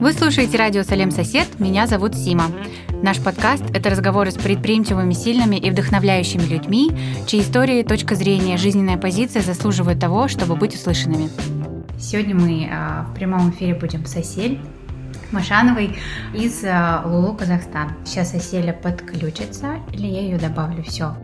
Вы слушаете радио «Салем Сосед», меня зовут Сима. Наш подкаст – это разговоры с предприимчивыми, сильными и вдохновляющими людьми, чьи истории, точка зрения, жизненная позиция заслуживают того, чтобы быть услышанными. Сегодня мы а, в прямом эфире будем с Осель Машановой из а, Лулу, Казахстан. Сейчас Оселя подключится, или я ее добавлю, все.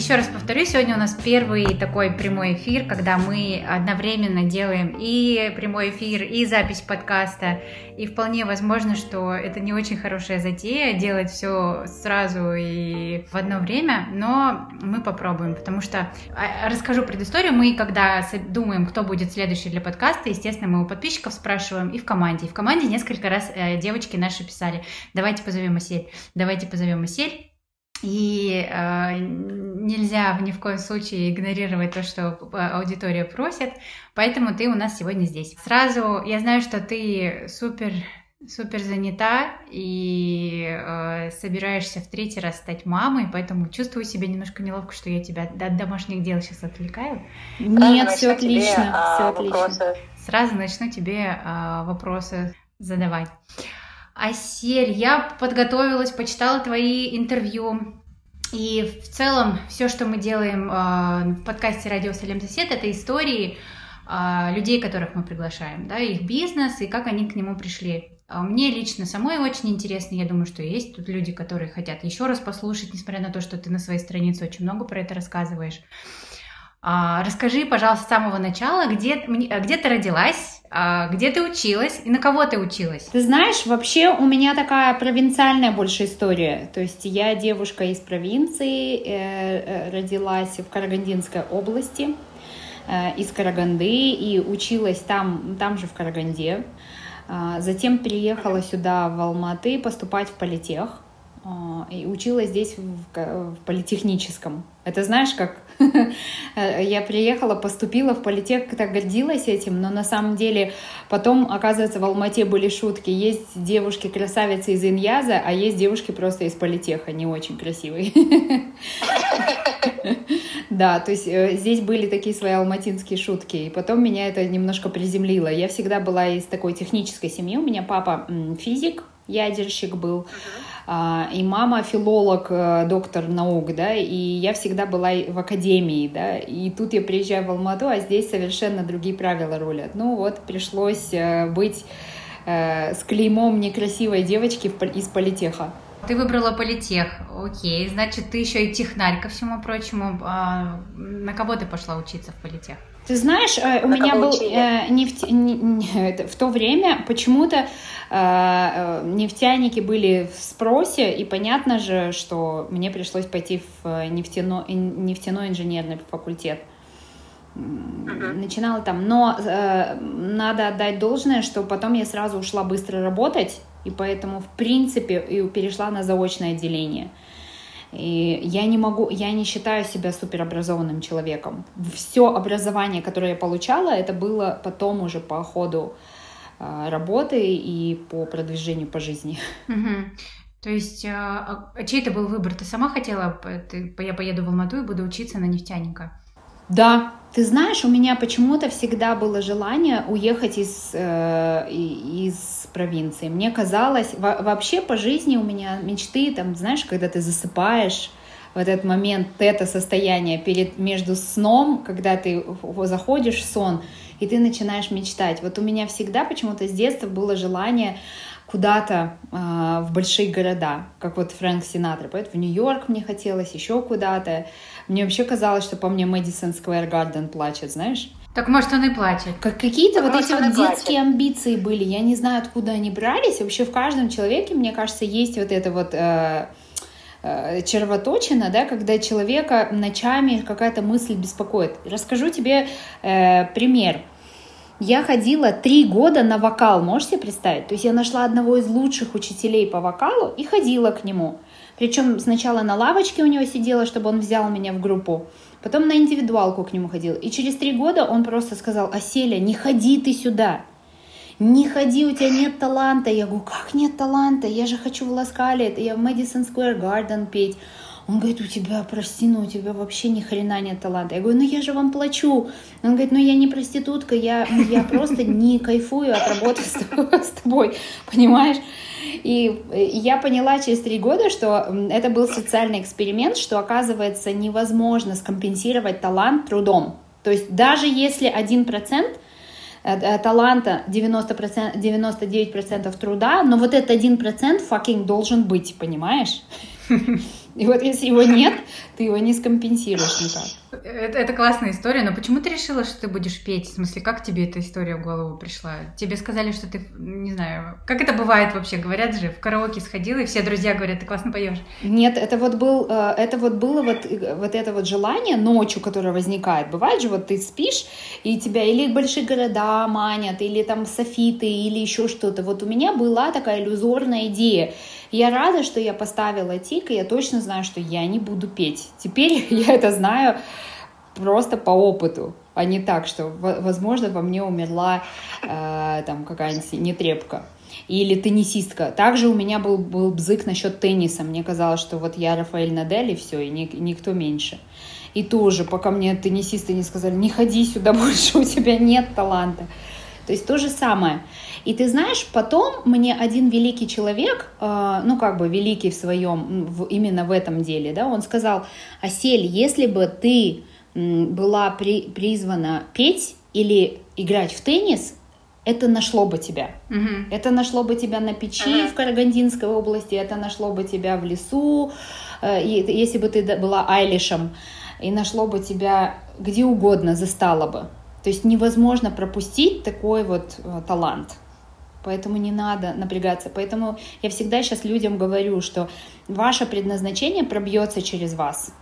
Еще раз повторю, сегодня у нас первый такой прямой эфир, когда мы одновременно делаем и прямой эфир, и запись подкаста. И вполне возможно, что это не очень хорошая затея делать все сразу и в одно время, но мы попробуем, потому что а, расскажу предысторию. Мы, когда думаем, кто будет следующий для подкаста, естественно, мы у подписчиков спрашиваем и в команде. И в команде несколько раз э, девочки наши писали, давайте позовем Асель, давайте позовем Асель. И э, нельзя ни в коем случае игнорировать то, что аудитория просит, поэтому ты у нас сегодня здесь. Сразу я знаю, что ты супер супер занята и э, собираешься в третий раз стать мамой, поэтому чувствую себя немножко неловко, что я тебя от домашних дел сейчас отвлекаю. Нет, все отлично, тебе, а, все отлично. Вопросы. Сразу начну тебе э, вопросы задавать. Асель, я подготовилась, почитала твои интервью. И в целом все, что мы делаем э, в подкасте «Радио Салем Сосед», это истории э, людей, которых мы приглашаем, да, их бизнес и как они к нему пришли. А мне лично самой очень интересно, я думаю, что есть тут люди, которые хотят еще раз послушать, несмотря на то, что ты на своей странице очень много про это рассказываешь. А, расскажи, пожалуйста, с самого начала, где, где ты родилась, а, где ты училась и на кого ты училась? Ты знаешь, вообще у меня такая провинциальная больше история. То есть я девушка из провинции, э, э, родилась в Карагандинской области, э, из Караганды, и училась там, там же в Караганде. А, затем переехала сюда, в Алматы, поступать в политех. И училась здесь в, в политехническом. Это знаешь, как я приехала, поступила в политех, так гордилась этим, но на самом деле потом, оказывается, в Алмате были шутки. Есть девушки-красавицы из Иньяза, а есть девушки просто из политеха, не очень красивые. Да, то есть э, здесь были такие свои алматинские шутки, и потом меня это немножко приземлило. Я всегда была из такой технической семьи, у меня папа физик, ядерщик был, а, и мама филолог, э, доктор наук, да, и я всегда была в академии, да, и тут я приезжаю в Алмату, а здесь совершенно другие правила рулят. Ну вот, пришлось э, быть э, с клеймом некрасивой девочки из политеха. Ты выбрала политех, окей, значит, ты еще и технарь ко всему прочему. А на кого ты пошла учиться в политех? Ты знаешь, у на меня был э, нефть, не, не, в то время почему-то э, нефтяники были в спросе, и понятно же, что мне пришлось пойти в нефтяной, нефтяной инженерный факультет. Uh-huh. Начинала там, но э, надо отдать должное, что потом я сразу ушла быстро работать, и поэтому, в принципе, и перешла на заочное отделение. И я не могу, я не считаю себя суперобразованным человеком. Все образование, которое я получала, это было потом уже по ходу э, работы и по продвижению по жизни. Угу. То есть, а, а чей это был выбор? Ты сама хотела, ты, я поеду в Алмату и буду учиться на нефтяника? Да, ты знаешь, у меня почему-то всегда было желание уехать из, э, из провинции. Мне казалось, во, вообще по жизни у меня мечты, там, знаешь, когда ты засыпаешь, в этот момент это состояние перед, между сном, когда ты заходишь в сон, и ты начинаешь мечтать. Вот у меня всегда почему-то с детства было желание куда-то э, в большие города, как вот Фрэнк Синатра. Поэтому в Нью-Йорк мне хотелось, еще куда-то. Мне вообще казалось, что по мне Мэдисон Сквер Гарден плачет, знаешь? Так может он и плачет. Как какие-то вот эти вот детские плачет. амбиции были. Я не знаю, откуда они брались. Вообще в каждом человеке, мне кажется, есть вот это вот э, э, червоточина, да, когда человека ночами какая-то мысль беспокоит. Расскажу тебе э, пример. Я ходила три года на вокал, можете себе представить? То есть я нашла одного из лучших учителей по вокалу и ходила к нему. Причем сначала на лавочке у него сидела, чтобы он взял меня в группу. Потом на индивидуалку к нему ходила. И через три года он просто сказал, Аселя, не ходи ты сюда. Не ходи, у тебя нет таланта. Я говорю, как нет таланта? Я же хочу в Ласкале, я в Мэдисон Сквер Гарден петь. Он говорит, у тебя, прости, но у тебя вообще ни хрена нет таланта. Я говорю, ну я же вам плачу. Он говорит, ну я не проститутка, я, я просто не кайфую от работы с, с тобой, понимаешь? И я поняла через три года, что это был социальный эксперимент, что оказывается невозможно скомпенсировать талант трудом. То есть даже если один процент э, э, таланта 90%, 99% труда, но вот этот один процент fucking должен быть, понимаешь? И вот если его нет, ты его не скомпенсируешь никак. Это, это классная история, но почему ты решила, что ты будешь петь? В смысле, как тебе эта история в голову пришла? Тебе сказали, что ты, не знаю, как это бывает вообще? Говорят же, в караоке сходила, и все друзья говорят, ты классно поешь. Нет, это вот, был, э, это вот было вот, э, вот это вот желание ночью, которое возникает. Бывает же, вот ты спишь, и тебя или большие города манят, или там софиты, или еще что-то. Вот у меня была такая иллюзорная идея. Я рада, что я поставила тик, и я точно знаю, что я не буду петь. Теперь я это знаю просто по опыту, а не так, что, возможно, во мне умерла э, там какая-нибудь нетрепка или теннисистка. Также у меня был, был бзык насчет тенниса. Мне казалось, что вот я Рафаэль Надель, и все, и ни, никто меньше. И тоже, пока мне теннисисты не сказали, не ходи сюда больше, у тебя нет таланта. То есть то же самое. И ты знаешь, потом мне один великий человек, э, ну как бы великий в своем, именно в этом деле, да, он сказал, Асель, если бы ты была при, призвана петь или играть в теннис, это нашло бы тебя. Угу. Это нашло бы тебя на печи ага. в Карагандинской области, это нашло бы тебя в лесу, э, и, если бы ты была Айлишем, и нашло бы тебя где угодно, застало бы. То есть невозможно пропустить такой вот э, талант. Поэтому не надо напрягаться. Поэтому я всегда сейчас людям говорю, что ваше предназначение пробьется через вас.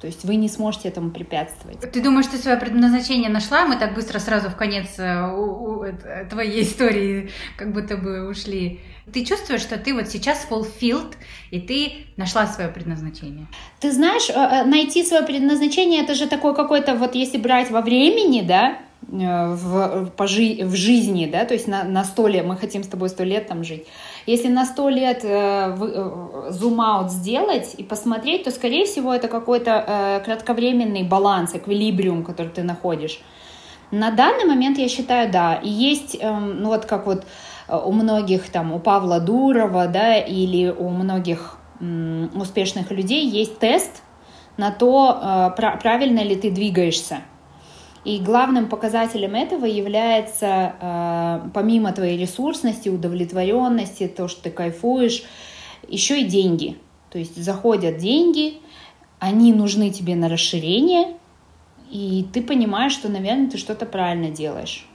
То есть вы не сможете этому препятствовать. Ты думаешь, ты свое предназначение нашла? Мы так быстро сразу в конец э, у, у, твоей истории как будто бы ушли. Ты чувствуешь, что ты вот сейчас fulfilled, и ты нашла свое предназначение? Ты знаешь, э, э, найти свое предназначение, это же такое какое-то, вот если брать во времени, да, в, по жи в жизни, да, то есть на, на 100 лет, мы хотим с тобой сто лет там жить. Если на 100 лет э, зум-аут сделать и посмотреть, то, скорее всего, это какой-то э, кратковременный баланс, эквилибриум, который ты находишь. На данный момент я считаю, да. И есть, э, ну вот как вот э, у многих там, у Павла Дурова, да, или у многих э, успешных людей есть тест на то, э, правильно ли ты двигаешься. И главным показателем этого является, э, помимо твоей ресурсности, удовлетворенности, то, что ты кайфуешь, еще и деньги. То есть заходят деньги, они нужны тебе на расширение, и ты понимаешь, что, наверное, ты что-то правильно делаешь.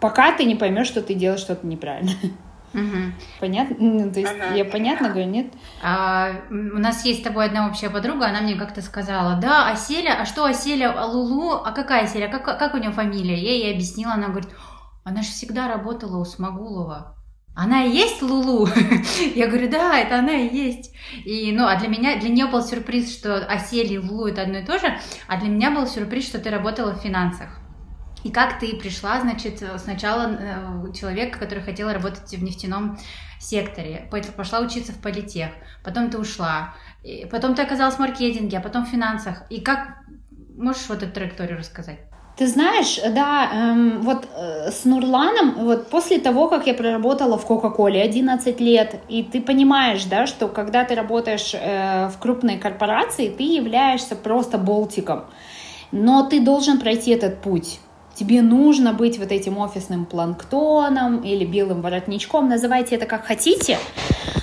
Пока ты не поймешь, что ты делаешь что-то неправильно. Угу. Понятно? Ну, то есть ага. я понятно говорю, нет? А, у нас есть с тобой одна общая подруга, она мне как-то сказала, да, Аселя, а что Аселя, а Лулу, а какая Аселя, как, как у нее фамилия? Я ей объяснила, она говорит, она же всегда работала у Смогулова. Она и есть Лулу? Я говорю, да, это она и есть. И, ну, а для меня, для нее был сюрприз, что Асель и Лулу это одно и то же, а для меня был сюрприз, что ты работала в финансах. И как ты пришла, значит, сначала э, человек, который хотел работать в нефтяном секторе, пошла учиться в политех, потом ты ушла, потом ты оказалась в маркетинге, а потом в финансах. И как можешь вот эту траекторию рассказать? Ты знаешь, да, эм, вот э, с Нурланом, вот после того, как я проработала в Кока-Коле 11 лет, и ты понимаешь, да, что когда ты работаешь э, в крупной корпорации, ты являешься просто болтиком, но ты должен пройти этот путь тебе нужно быть вот этим офисным планктоном или белым воротничком, называйте это как хотите,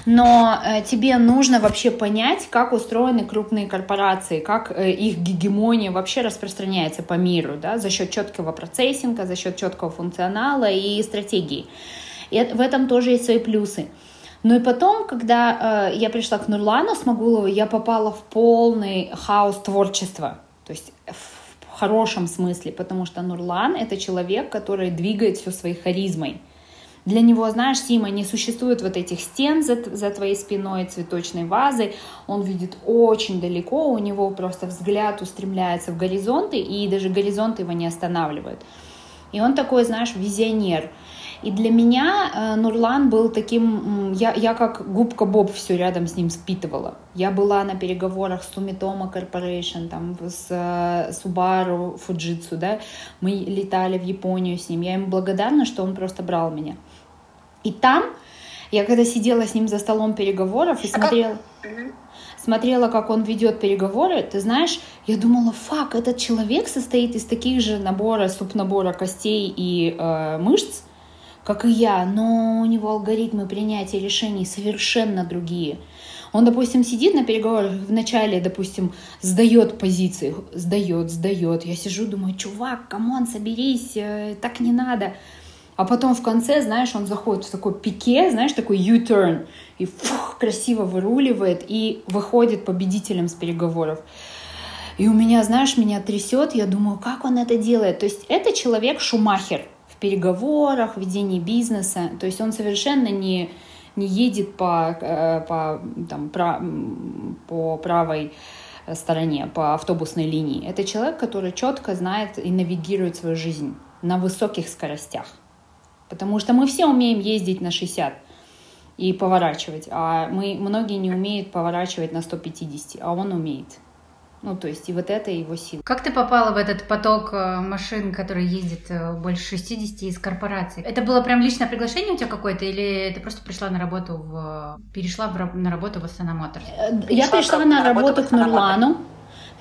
но э, тебе нужно вообще понять, как устроены крупные корпорации, как э, их гегемония вообще распространяется по миру, да, за счет четкого процессинга, за счет четкого функционала и стратегии. И в этом тоже есть свои плюсы. Ну и потом, когда э, я пришла к Нурлану Смогулову, я попала в полный хаос творчества. То есть хорошем смысле, потому что Нурлан — это человек, который двигает все своей харизмой. Для него, знаешь, Сима, не существует вот этих стен за, за твоей спиной, цветочной вазы. Он видит очень далеко, у него просто взгляд устремляется в горизонты, и даже горизонты его не останавливают. И он такой, знаешь, визионер. И для меня э, Нурлан был таким, я, я как губка Боб все рядом с ним спитывала. Я была на переговорах с Sumitomo Corporation, там, с э, Subaru, Fujitsu, да, мы летали в Японию с ним. Я ему благодарна, что он просто брал меня. И там, я когда сидела с ним за столом переговоров и а смотрела... смотрела, как он ведет переговоры, ты знаешь, я думала, фак, этот человек состоит из таких же набора, субнабора костей и э, мышц, как и я, но у него алгоритмы принятия решений совершенно другие. Он, допустим, сидит на переговорах, вначале, допустим, сдает позиции, сдает, сдает. Я сижу, думаю, чувак, come on, соберись, э, так не надо. А потом в конце, знаешь, он заходит в такой пике, знаешь, такой U-turn, и фух, красиво выруливает и выходит победителем с переговоров. И у меня, знаешь, меня трясет, я думаю, как он это делает. То есть это человек-шумахер переговорах, ведении бизнеса. То есть он совершенно не, не едет по, э, по, там, про, по правой стороне, по автобусной линии. Это человек, который четко знает и навигирует свою жизнь на высоких скоростях. Потому что мы все умеем ездить на 60 и поворачивать, а мы, многие не умеют поворачивать на 150, а он умеет. Ну, то есть и вот это его сила. Как ты попала в этот поток э, машин, который ездит э, больше 60 из корпораций? Это было прям личное приглашение у тебя какое-то, или ты просто пришла на работу в... перешла в, на работу в Астана Моторс? Э, я пришла на работу к Нурлану.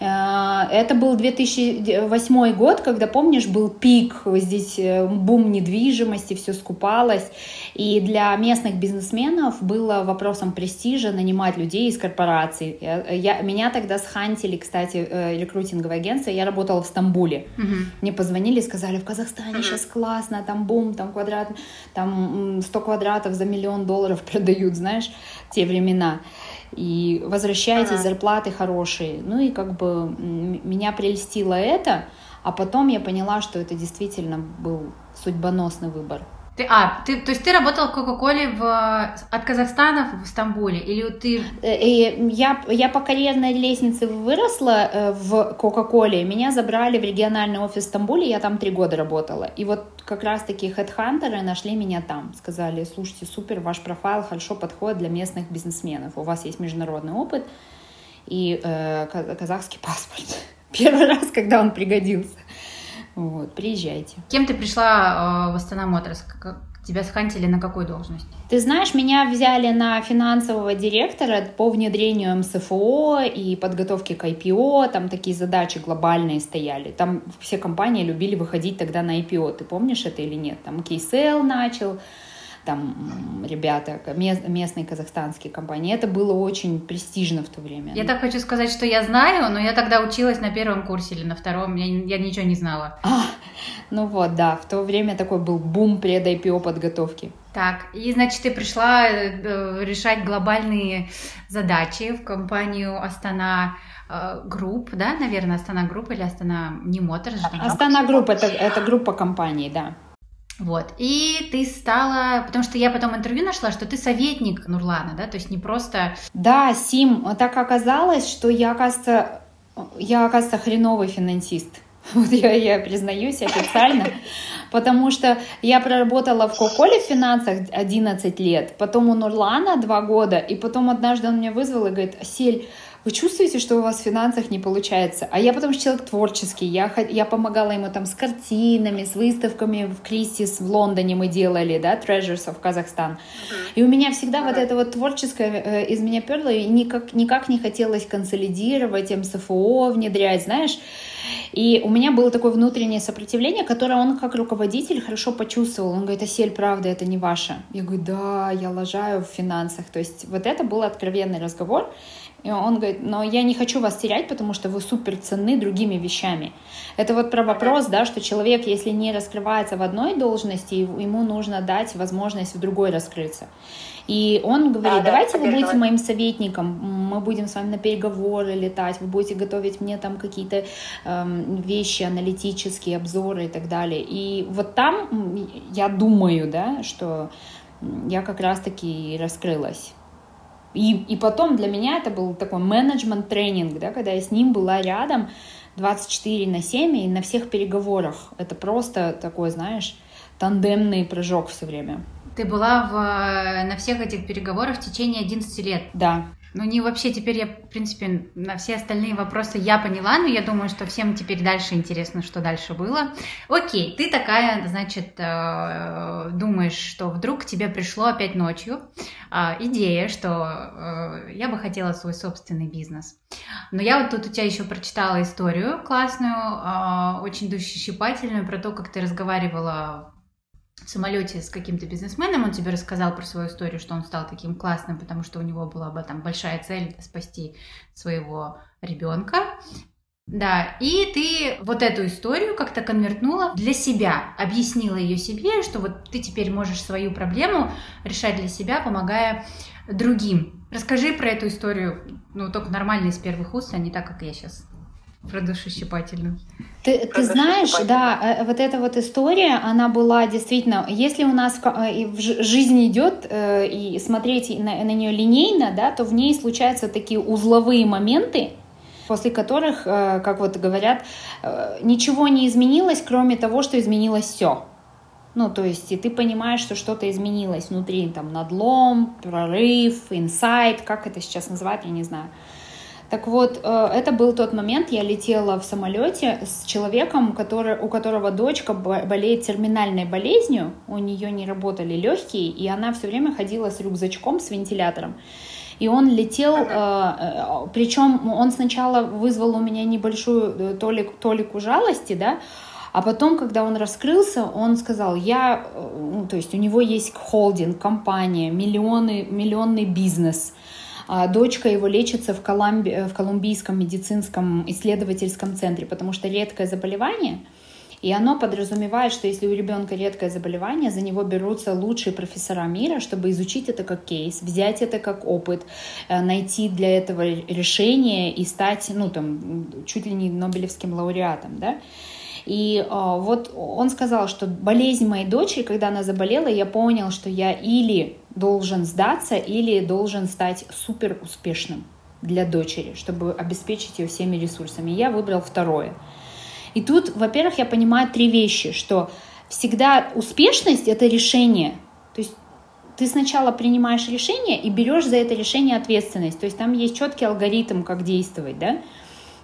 Э, это был 2008 год, когда, помнишь, был пик, здесь э, бум недвижимости, все скупалось. И для местных бизнесменов было вопросом престижа нанимать людей из корпораций. Я, я, меня тогда схантили, кстати, э, рекрутинговое агентство, я работала в Стамбуле. Угу. Мне позвонили, сказали, в Казахстане сейчас классно, там бум, там квадрат, там 100 квадратов за миллион долларов продают, знаешь, те времена и возвращаетесь, ага. зарплаты хорошие. Ну и как бы меня прельстило это, а потом я поняла, что это действительно был судьбоносный выбор. Ты, а, ты, то есть ты работала в Кока-Коле в, от Казахстана в Стамбуле? Или ты... Э, и я, я по карьерной лестнице выросла э, в Кока-Коле. Меня забрали в региональный офис в Стамбуле, я там три года работала. И вот как раз-таки хедхантеры нашли меня там. Сказали, слушайте, супер, ваш профайл хорошо подходит для местных бизнесменов. У вас есть международный опыт и э, казахский паспорт. Первый раз, когда он пригодился. Вот, приезжайте. Кем ты пришла э, в Астана Моторс? Тебя схантили на какой должность? Ты знаешь, меня взяли на финансового директора по внедрению МСФО и подготовке к IPO. Там такие задачи глобальные стояли. Там все компании любили выходить тогда на IPO. Ты помнишь это или нет? Там KSL начал, там ребята, местные казахстанские компании. Это было очень престижно в то время. Я так хочу сказать, что я знаю, но я тогда училась на первом курсе или на втором, я, я ничего не знала. А, ну вот, да, в то время такой был бум пред IPO подготовки. Так, и значит, ты пришла э, решать глобальные задачи в компанию Астана э, Групп, да, наверное, Астана Групп или Астана не Мотор. Астана Групп это, это группа компаний, да. Вот. И ты стала, потому что я потом интервью нашла, что ты советник Нурлана, да, то есть не просто... Да, Сим, так оказалось, что я, оказывается, я, оказывается, хреновый финансист. Вот я, я признаюсь официально, потому что я проработала в Коколе в финансах 11 лет, потом у Нурлана 2 года, и потом однажды он меня вызвал и говорит, Сель, вы чувствуете, что у вас в финансах не получается? А я потому что человек творческий, я, я помогала ему там с картинами, с выставками в Кристис в Лондоне мы делали, да, Treasures of. Uh-huh. И у меня всегда вот это вот творческое э, из меня перло, и никак, никак не хотелось консолидировать, МСФО внедрять, знаешь. И у меня было такое внутреннее сопротивление, которое он как руководитель хорошо почувствовал. Он говорит, Асель, правда, это не ваше. Я говорю, да, я лажаю в финансах. То есть вот это был откровенный разговор. И он говорит, но я не хочу вас терять, потому что вы супер ценны другими вещами. Это вот про вопрос, да, что человек, если не раскрывается в одной должности, ему нужно дать возможность в другой раскрыться. И он говорит, да, давайте да, вы будете моим советником, мы будем с вами на переговоры летать, вы будете готовить мне там какие-то эм, вещи, аналитические обзоры и так далее. И вот там я думаю, да, что я как раз-таки раскрылась. И, и потом для меня это был такой менеджмент-тренинг, да, когда я с ним была рядом 24 на 7 и на всех переговорах. Это просто такой, знаешь, тандемный прыжок все время. Ты была в, на всех этих переговорах в течение 11 лет. Да. Ну, не вообще теперь я, в принципе, на все остальные вопросы я поняла, но я думаю, что всем теперь дальше интересно, что дальше было. Окей, ты такая, значит, э, думаешь, что вдруг к тебе пришло опять ночью э, идея, что э, я бы хотела свой собственный бизнес. Но я вот тут у тебя еще прочитала историю классную, очень душещипательную про то, как ты разговаривала в самолете с каким-то бизнесменом, он тебе рассказал про свою историю, что он стал таким классным, потому что у него была бы там большая цель спасти своего ребенка. Да, и ты вот эту историю как-то конвертнула для себя, объяснила ее себе, что вот ты теперь можешь свою проблему решать для себя, помогая другим. Расскажи про эту историю, ну, только нормально из первых уст, а не так, как я сейчас про душещипательную. Ты, ты знаешь, да, э, вот эта вот история, она была действительно, если у нас э, в жизни идет э, и смотреть на, на нее линейно, да, то в ней случаются такие узловые моменты, после которых, как вот говорят, ничего не изменилось, кроме того, что изменилось все. Ну, то есть, и ты понимаешь, что что-то изменилось внутри, там, надлом, прорыв, инсайт, как это сейчас называют, я не знаю. Так вот, э, это был тот момент, я летела в самолете с человеком, который, у которого дочка болеет терминальной болезнью, у нее не работали легкие, и она все время ходила с рюкзачком, с вентилятором. И он летел, э, э, причем он сначала вызвал у меня небольшую толик, толику жалости, да, а потом, когда он раскрылся, он сказал, я, ну, то есть у него есть холдинг, компания, миллионы, миллионный бизнес – дочка его лечится в, Колумби... в Колумбийском медицинском исследовательском центре, потому что редкое заболевание, и оно подразумевает, что если у ребенка редкое заболевание, за него берутся лучшие профессора мира, чтобы изучить это как кейс, взять это как опыт, э, найти для этого решение и стать, ну, там, чуть ли не Нобелевским лауреатом, да. И э, вот он сказал, что болезнь моей дочери, когда она заболела, я понял, что я или должен сдаться, или должен стать супер успешным для дочери, чтобы обеспечить ее всеми ресурсами. Я выбрал второе. И тут, во-первых, я понимаю три вещи, что всегда успешность — это решение. То есть ты сначала принимаешь решение и берешь за это решение ответственность. То есть там есть четкий алгоритм, как действовать, да?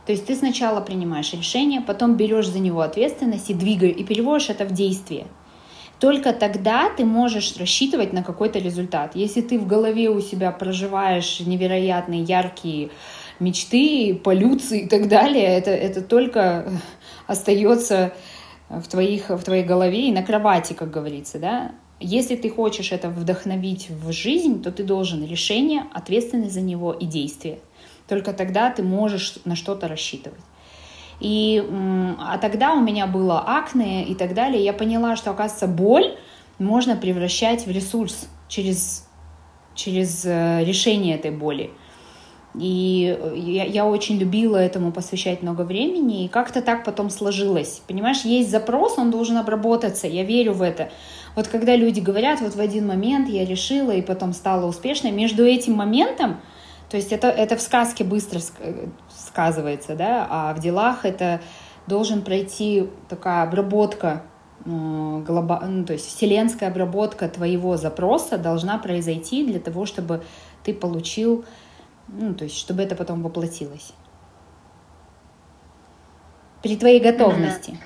То есть ты сначала принимаешь решение, потом берешь за него ответственность и двигаешь, и переводишь это в действие. Только тогда ты можешь рассчитывать на какой-то результат. Если ты в голове у себя проживаешь невероятные яркие мечты, полюции и так далее, это, это только остается в, твоих, в твоей голове и на кровати, как говорится, да. Если ты хочешь это вдохновить в жизнь, то ты должен решение, ответственность за него и действие. Только тогда ты можешь на что-то рассчитывать. И, а тогда у меня было акне и так далее. Я поняла, что, оказывается, боль можно превращать в ресурс через, через э, решение этой боли. И я, я очень любила этому посвящать много времени, и как-то так потом сложилось. Понимаешь, есть запрос, он должен обработаться, я верю в это. Вот когда люди говорят, вот в один момент я решила и потом стала успешной, между этим моментом то есть это, это в сказке быстро сказывается, да, а в делах это должен пройти такая обработка, глоба... ну, то есть вселенская обработка твоего запроса должна произойти для того, чтобы ты получил, ну, то есть чтобы это потом воплотилось. При твоей готовности.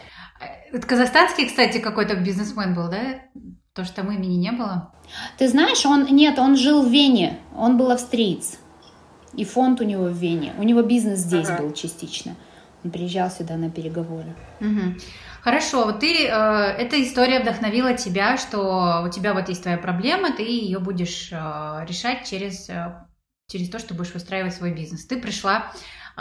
Это казахстанский, кстати, какой-то бизнесмен был, да? То, что там имени не было? Ты знаешь, он нет, он жил в Вене, он был австриец. И фонд у него в Вене. У него бизнес здесь ага. был частично. Он приезжал сюда на переговоры. Угу. Хорошо, вот ты, э, эта история вдохновила тебя, что у тебя вот есть твоя проблема, ты ее будешь э, решать через, э, через то, что будешь выстраивать свой бизнес. Ты пришла э,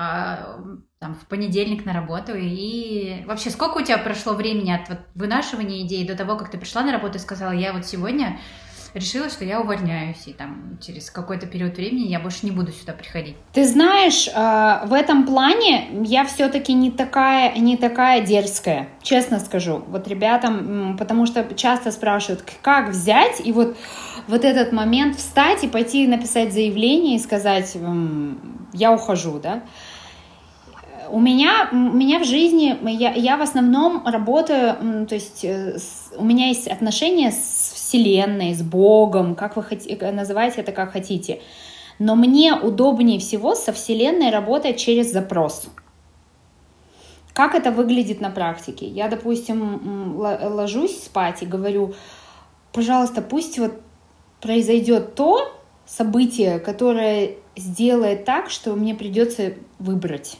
там, в понедельник на работу, и вообще сколько у тебя прошло времени от вот, вынашивания идеи до того, как ты пришла на работу и сказала, я вот сегодня решила, что я увольняюсь, и там через какой-то период времени я больше не буду сюда приходить. Ты знаешь, э, в этом плане я все-таки не такая, не такая дерзкая, честно скажу. Вот ребятам, потому что часто спрашивают, как взять, и вот, вот этот момент встать и пойти написать заявление и сказать, я ухожу, да. У меня, у меня в жизни, я, я в основном работаю, то есть э, с, у меня есть отношения с Вселенной, с Богом, как вы хотите, называйте это как хотите. Но мне удобнее всего со Вселенной работать через запрос. Как это выглядит на практике? Я, допустим, ложусь спать и говорю, пожалуйста, пусть вот произойдет то событие, которое сделает так, что мне придется выбрать.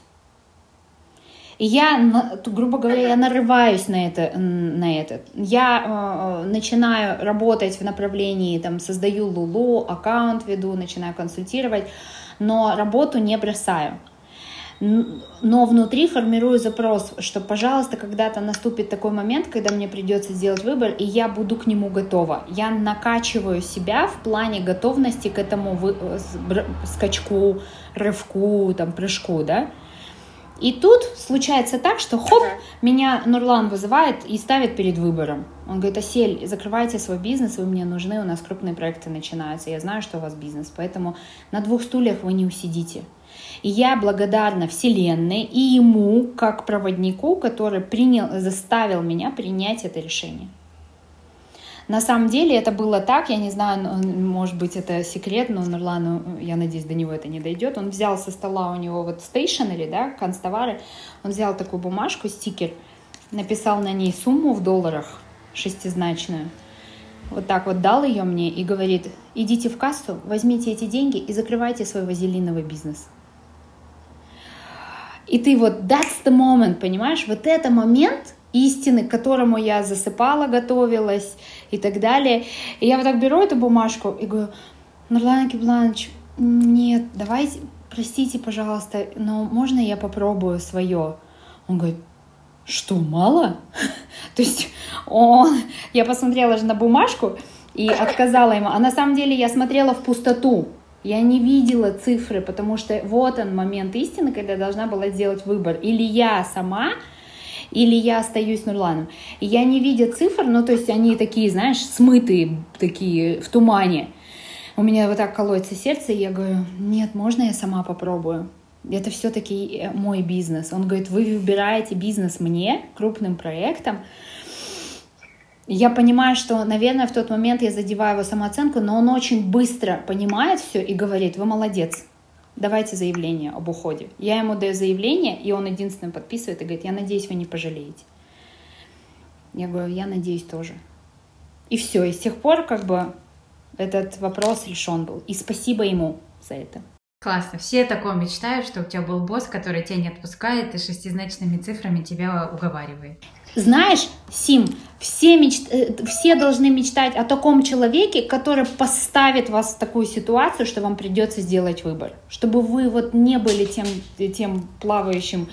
Я, грубо говоря, я нарываюсь на это, на это. Я э, начинаю работать в направлении, там, создаю Лулу, аккаунт веду, начинаю консультировать, но работу не бросаю но внутри формирую запрос, что, пожалуйста, когда-то наступит такой момент, когда мне придется сделать выбор, и я буду к нему готова. Я накачиваю себя в плане готовности к этому вы... скачку, рывку, там, прыжку, да. И тут случается так, что хоп, меня Нурлан вызывает и ставит перед выбором. Он говорит, Асель, закрывайте свой бизнес, вы мне нужны, у нас крупные проекты начинаются, я знаю, что у вас бизнес, поэтому на двух стульях вы не усидите. И я благодарна Вселенной и ему, как проводнику, который принял, заставил меня принять это решение. На самом деле это было так, я не знаю, может быть это секрет, но Нурлану, я надеюсь, до него это не дойдет. Он взял со стола у него вот стейшнери, да, канцтовары, он взял такую бумажку, стикер, написал на ней сумму в долларах шестизначную, вот так вот дал ее мне и говорит, идите в кассу, возьмите эти деньги и закрывайте свой вазелиновый бизнес. И ты вот, that's the moment, понимаешь? Вот это момент истины, к которому я засыпала, готовилась и так далее. И я вот так беру эту бумажку и говорю, Нурлан Кибланович, нет, давайте, простите, пожалуйста, но можно я попробую свое? Он говорит, что, мало? То есть он, я посмотрела же на бумажку и отказала ему. А на самом деле я смотрела в пустоту. Я не видела цифры, потому что вот он момент истины, когда я должна была сделать выбор. Или я сама, или я остаюсь Нурланом. Я не видя цифр, ну то есть они такие, знаешь, смытые, такие в тумане. У меня вот так колотится сердце, и я говорю, нет, можно я сама попробую? Это все-таки э, мой бизнес. Он говорит, вы выбираете бизнес мне, крупным проектом, я понимаю, что, наверное, в тот момент я задеваю его самооценку, но он очень быстро понимает все и говорит, вы молодец, давайте заявление об уходе. Я ему даю заявление, и он единственным подписывает и говорит, я надеюсь, вы не пожалеете. Я говорю, я надеюсь тоже. И все, и с тех пор как бы этот вопрос решен был. И спасибо ему за это. Классно. Все такое мечтают, что у тебя был босс, который тебя не отпускает и шестизначными цифрами тебя уговаривает. Знаешь, Сим, все, меч... Э, все должны мечтать о таком человеке, который поставит вас в такую ситуацию, что вам придется сделать выбор. Чтобы вы вот не были тем, тем плавающим.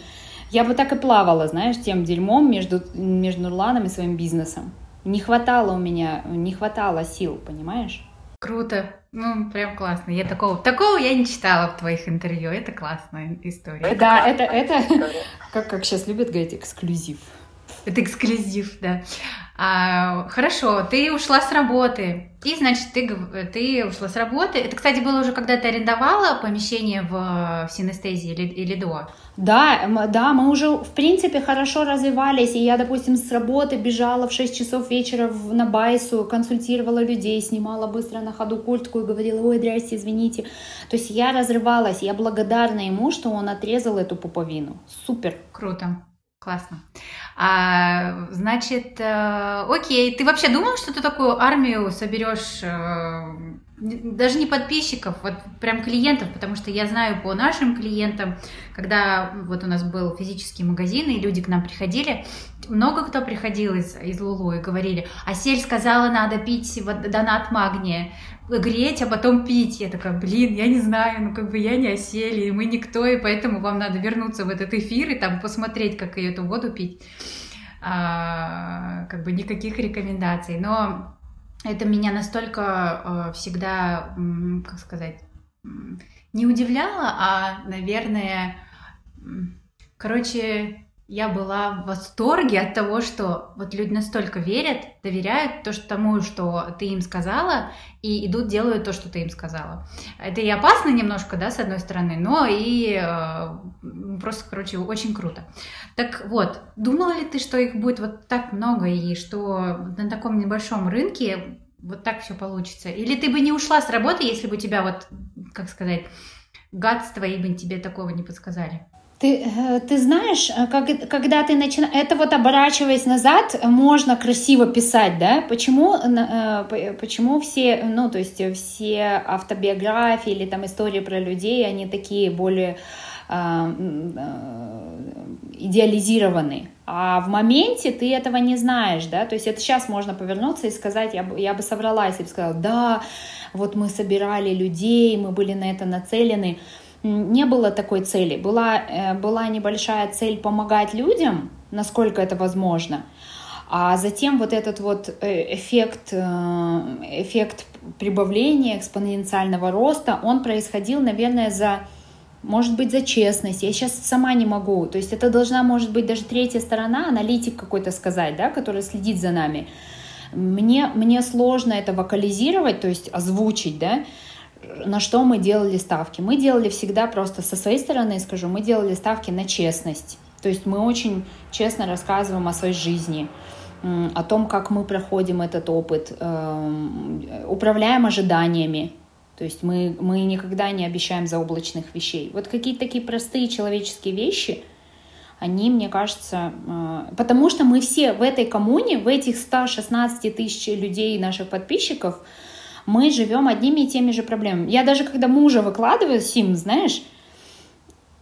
Я бы так и плавала, знаешь, тем дерьмом между, между Нурланом и своим бизнесом. Не хватало у меня, не хватало сил, понимаешь? Круто. Ну, прям классно. Я такого, такого я не читала в твоих интервью. Это классная история. да, это, это, как, как сейчас любят говорить, эксклюзив. Это эксклюзив, да. А, хорошо, ты ушла с работы. И, значит, ты, ты ушла с работы. Это, кстати, было уже, когда ты арендовала помещение в, в синестезии или, или до? Да, да, мы уже, в принципе, хорошо развивались. И я, допустим, с работы бежала в 6 часов вечера в, на Байсу, консультировала людей, снимала быстро на ходу куртку и говорила, ой, здрасте, извините. То есть я разрывалась. Я благодарна ему, что он отрезал эту пуповину. Супер. Круто. Классно. А, значит, э, окей, ты вообще думал, что ты такую армию соберешь, э, даже не подписчиков, вот прям клиентов, потому что я знаю по нашим клиентам, когда вот у нас был физический магазин, и люди к нам приходили, много кто приходил из, из Лулу и говорили, а сель сказала, надо пить вот, донат магния греть, а потом пить. Я такая, блин, я не знаю, ну как бы я не осели, мы никто, и поэтому вам надо вернуться в этот эфир и там посмотреть, как ее эту воду пить. А, как бы никаких рекомендаций. Но это меня настолько а, всегда, как сказать, не удивляло, а, наверное, короче, я была в восторге от того, что вот люди настолько верят, доверяют то, что тому, что ты им сказала, и идут делают то, что ты им сказала. Это и опасно немножко, да, с одной стороны, но и э, просто, короче, очень круто. Так вот, думала ли ты, что их будет вот так много и что на таком небольшом рынке вот так все получится? Или ты бы не ушла с работы, если бы тебя вот, как сказать, гадство, и бы тебе такого не подсказали? Ты, э, ты знаешь, э, как, когда ты начинаешь... Это вот оборачиваясь назад, можно красиво писать, да? Почему, э, почему все, ну, то есть все автобиографии или там истории про людей, они такие более идеализированы. А в моменте ты этого не знаешь, да, то есть это сейчас можно повернуться и сказать, я бы, я бы соврала, если бы сказала, да, вот мы собирали людей, мы были на это нацелены, не было такой цели. Была, э, была небольшая цель помогать людям, насколько это возможно. А затем вот этот вот э, эффект, э, эффект прибавления, экспоненциального роста, он происходил, наверное, за, может быть, за честность. Я сейчас сама не могу. То есть это должна, может быть, даже третья сторона, аналитик какой-то сказать, да, который следит за нами. Мне, мне сложно это вокализировать, то есть озвучить, да, на что мы делали ставки? Мы делали всегда просто со своей стороны, скажу, мы делали ставки на честность. То есть мы очень честно рассказываем о своей жизни, о том, как мы проходим этот опыт, эм, управляем ожиданиями. То есть мы, мы никогда не обещаем заоблачных вещей. Вот какие-то такие простые человеческие вещи, они, мне кажется, э, потому что мы все в этой коммуне, в этих 116 тысяч людей, наших подписчиков, мы живем одними и теми же проблемами. Я даже когда мужа выкладываю, Сим, знаешь,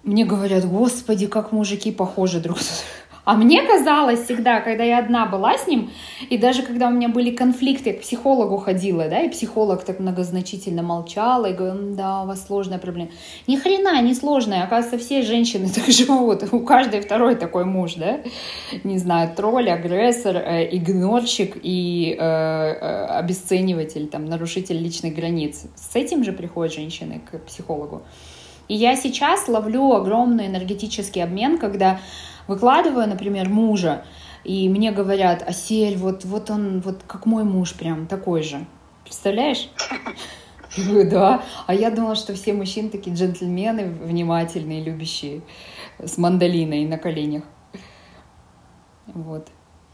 мне говорят, господи, как мужики похожи друг на друга. А мне казалось всегда, когда я одна была с ним, и даже когда у меня были конфликты, я к психологу ходила, да, и психолог так многозначительно молчал и говорил, да, у вас сложная проблема. Ни хрена не сложная, оказывается, все женщины так живут, у каждой второй такой муж, да, не знаю, тролль, агрессор, э, игнорщик и э, э, обесцениватель, там, нарушитель личных границ. С этим же приходят женщины к психологу. И я сейчас ловлю огромный энергетический обмен, когда выкладываю, например, мужа, и мне говорят, Асель, вот, вот он, вот как мой муж прям такой же. Представляешь? Я говорю, да. А я думала, что все мужчины такие джентльмены, внимательные, любящие, с мандолиной на коленях. Вот.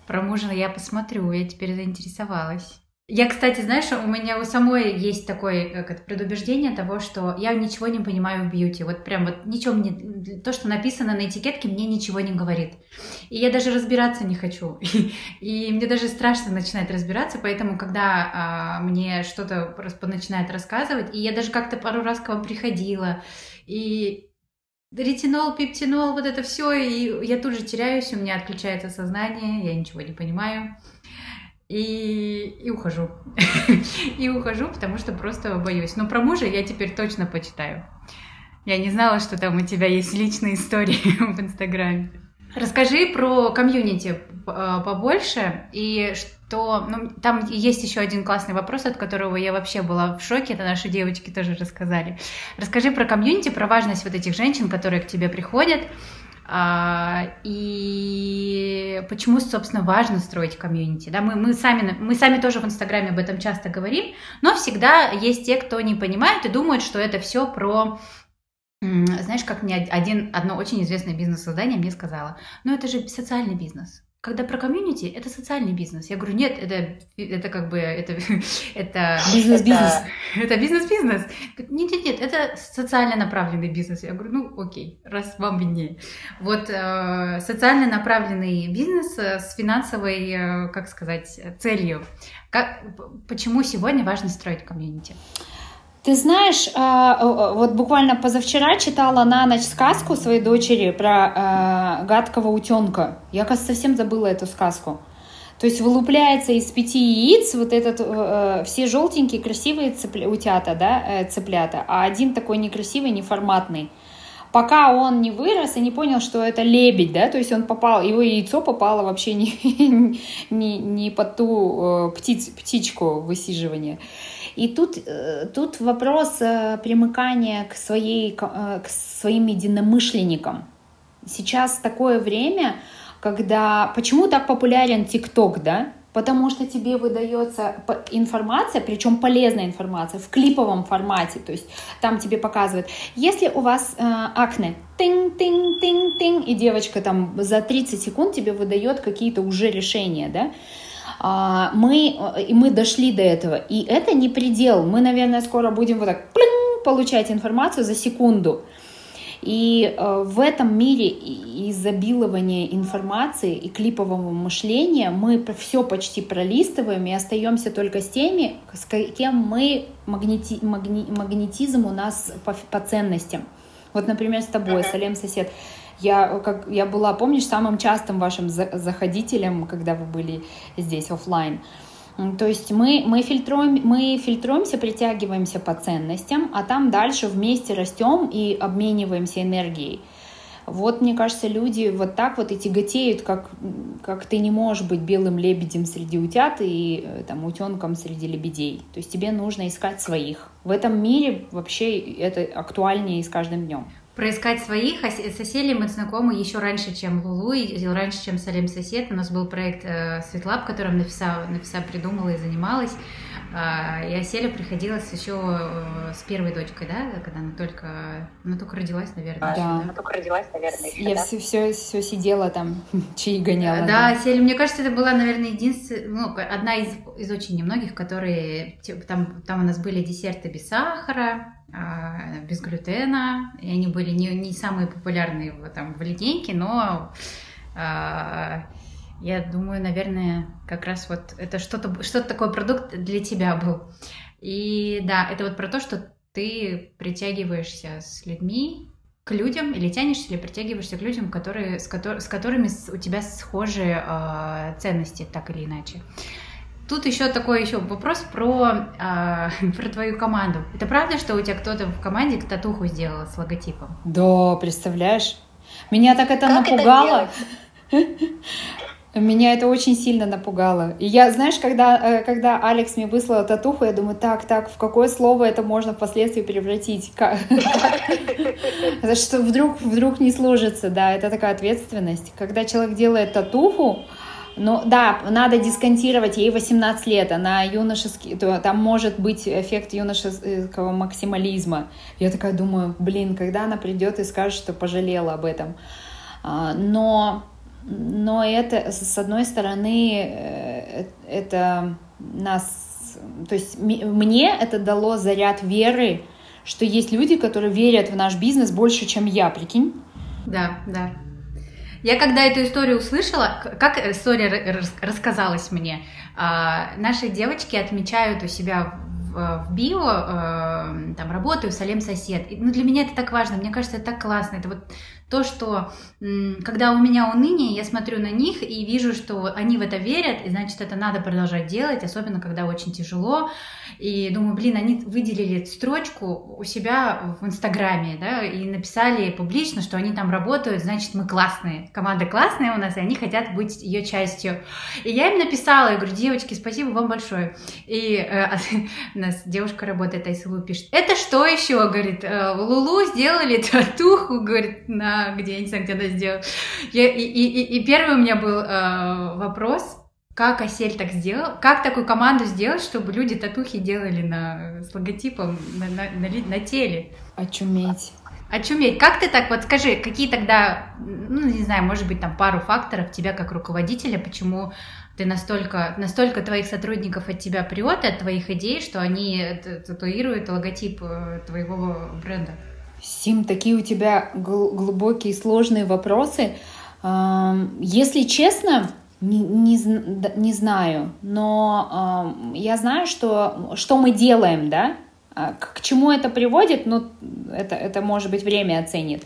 Про мужа я посмотрю, я теперь заинтересовалась. Я, кстати, знаешь, у меня у самой есть такое как это, предубеждение того, что я ничего не понимаю в бьюти. Вот прям вот ничего мне... То, что написано на этикетке, мне ничего не говорит. И я даже разбираться не хочу. И, мне даже страшно начинать разбираться, поэтому, когда а, мне что-то начинает рассказывать, и я даже как-то пару раз к вам приходила, и ретинол, пептинол, вот это все, и я тут же теряюсь, у меня отключается сознание, я ничего не понимаю и, и ухожу. и ухожу, потому что просто боюсь. Но про мужа я теперь точно почитаю. Я не знала, что там у тебя есть личные истории в Инстаграме. Расскажи про комьюнити а, побольше и что... Ну, там есть еще один классный вопрос, от которого я вообще была в шоке, это наши девочки тоже рассказали. Расскажи про комьюнити, про важность вот этих женщин, которые к тебе приходят, и почему, собственно, важно строить комьюнити. Да? Мы, мы, сами, мы сами тоже в Инстаграме об этом часто говорим, но всегда есть те, кто не понимает и думают, что это все про знаешь, как мне один, одно очень известное бизнес-создание мне сказала, ну это же социальный бизнес. Когда про комьюнити, это социальный бизнес. Я говорю, нет, это, это как бы, это, это бизнес-бизнес. Это, бизнес-бизнес. Нет, нет, нет, это социально направленный бизнес. Я говорю, ну, окей, раз вам виднее. Вот э, социально направленный бизнес э, с финансовой, э, как сказать, целью. Как, почему сегодня важно строить комьюнити? Ты знаешь, а, вот буквально позавчера читала на ночь сказку своей дочери про а, гадкого утенка. Я, кажется, совсем забыла эту сказку. То есть вылупляется из пяти яиц вот этот, э, все желтенькие красивые цыпля, утята, да, э, цыплята, а один такой некрасивый, неформатный. Пока он не вырос и не понял, что это лебедь, да, то есть он попал, его яйцо попало вообще не, не, не под ту э, птиц, птичку высиживания. И тут, э, тут вопрос э, примыкания к, своей, к своим единомышленникам. Сейчас такое время, когда... Почему так популярен ТикТок, да? Потому что тебе выдается информация, причем полезная информация, в клиповом формате. То есть там тебе показывают, если у вас э, акне, тинг-тинг-тинг-тинг, и девочка там за 30 секунд тебе выдает какие-то уже решения, да, а, мы, и мы дошли до этого. И это не предел. Мы, наверное, скоро будем вот так получать информацию за секунду. И э, в этом мире изобилования информации и клипового мышления мы все почти пролистываем и остаемся только с теми, с кем мы магнети, магни, магнетизм у нас по, по ценностям. Вот, например, с тобой. Салем сосед. Я, как, я была, помнишь, самым частым вашим заходителем, когда вы были здесь офлайн. То есть мы, мы, фильтруем, мы фильтруемся, притягиваемся по ценностям, а там дальше вместе растем и обмениваемся энергией. Вот, мне кажется, люди вот так вот и тяготеют, как, как ты не можешь быть белым лебедем среди утят и э, там, утенком среди лебедей. То есть тебе нужно искать своих. В этом мире вообще это актуальнее с каждым днем проискать своих. А соседей мы знакомы еще раньше, чем Лулу, и раньше, чем Салим Сосед. У нас был проект э, Светлаб, которым Нафиса, Нафиса придумала и занималась. А, и Оселя приходилось еще э, с первой дочкой, да, когда она только, она только родилась, наверное. Да, еще, да? она только родилась, наверное. Еще, Я да? все, все, все сидела там, чаи гоняла. Да, да, Оселя, мне кажется, это была, наверное, единственная, ну, одна из, из очень немногих, которые, там, там у нас были десерты без сахара, а, без глютена, и они были не, не самые популярные там, в линейке, но а, я думаю, наверное, как раз вот это что-то что такой продукт для тебя был. И да, это вот про то, что ты притягиваешься с людьми, к людям, или тянешься, или притягиваешься к людям, которые, с, котор, с которыми у тебя схожие э, ценности, так или иначе. Тут еще такой еще вопрос про, э, про твою команду. Это правда, что у тебя кто-то в команде татуху сделал с логотипом? Да, представляешь? Меня так это как напугало. Это Меня это очень сильно напугало. И я, знаешь, когда, э, когда Алекс мне выслал татуху, я думаю, так, так, в какое слово это можно впоследствии превратить? Что вдруг, вдруг не сложится, да, это такая ответственность. Когда человек делает татуху, ну да, надо дисконтировать, ей 18 лет, она юношеский, то, там может быть эффект юношеского максимализма. Я такая думаю, блин, когда она придет и скажет, что пожалела об этом. А, но но это, с одной стороны, э, это нас, то есть мне это дало заряд веры, что есть люди, которые верят в наш бизнес больше, чем я, прикинь? Да, да. Я когда эту историю услышала, как история рассказалась мне, а, наши девочки отмечают у себя в био, э, там, работаю, Салем сосед. Ну, для меня это так важно, мне кажется, это так классно. Это вот то, что когда у меня уныние, я смотрю на них и вижу, что они в это верят, и значит, это надо продолжать делать, особенно когда очень тяжело. И думаю, блин, они выделили строчку у себя в Инстаграме, да, и написали публично, что они там работают, значит, мы классные. Команда классная у нас, и они хотят быть ее частью. И я им написала, я говорю, девочки, спасибо вам большое. И э, у нас девушка работает, Айсулу пишет, это что еще, говорит, «Э, Лулу сделали татуху, говорит, на где я не знаю, где она сделала. Я, и, и, и первый у меня был э, вопрос, как Осель так сделал? Как такую команду сделать, чтобы люди татухи делали на, с логотипом на, на, на, на теле? Очуметь. Очуметь. Как ты так, вот скажи, какие тогда, ну, не знаю, может быть, там пару факторов тебя как руководителя, почему ты настолько, настолько твоих сотрудников от тебя прет, от твоих идей, что они татуируют логотип э, твоего бренда? Сим, такие у тебя глубокие, сложные вопросы. Если честно, не, не, не знаю, но я знаю, что, что мы делаем, да, а к чему это приводит, ну, это, это может быть время оценит.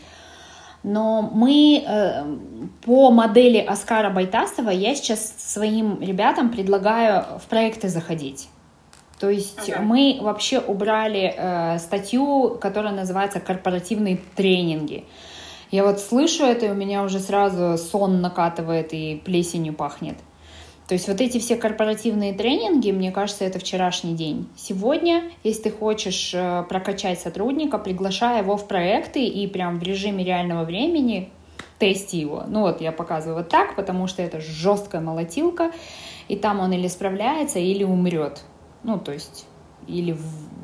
Но мы э, по модели Оскара Байтасова я сейчас своим ребятам предлагаю в проекты заходить. То есть ага. мы вообще убрали э, статью, которая называется «Корпоративные тренинги». Я вот слышу это, и у меня уже сразу сон накатывает и плесенью пахнет. То есть вот эти все корпоративные тренинги, мне кажется, это вчерашний день. Сегодня, если ты хочешь э, прокачать сотрудника, приглашай его в проекты и прям в режиме реального времени тесте его. Ну вот я показываю вот так, потому что это жесткая молотилка, и там он или справляется, или умрет. Ну, то есть, или в,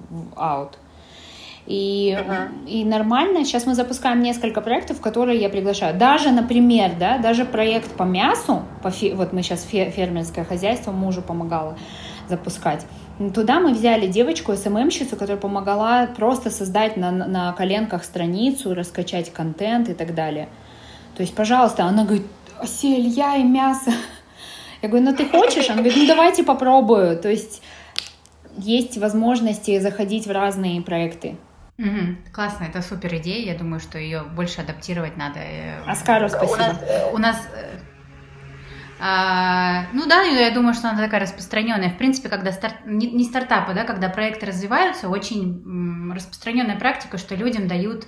в out. И, uh-huh. и нормально. Сейчас мы запускаем несколько проектов, в которые я приглашаю. Даже, например, да, даже проект по мясу, по фи, вот мы сейчас фермерское хозяйство мужу помогала запускать. Туда мы взяли девочку, СММщицу, которая помогала просто создать на, на коленках страницу, раскачать контент и так далее. То есть, пожалуйста, она говорит, Осель, я и мясо. Я говорю, ну ты хочешь? Она говорит, ну давайте попробую. То есть есть возможности заходить в разные проекты. Угу. Классно, это супер идея. Я думаю, что ее больше адаптировать надо. Аскару спасибо. У нас, у нас э, а, ну да, я думаю, что она такая распространенная. В принципе, когда старт, не, не стартапы, да, когда проекты развиваются, очень м, распространенная практика, что людям дают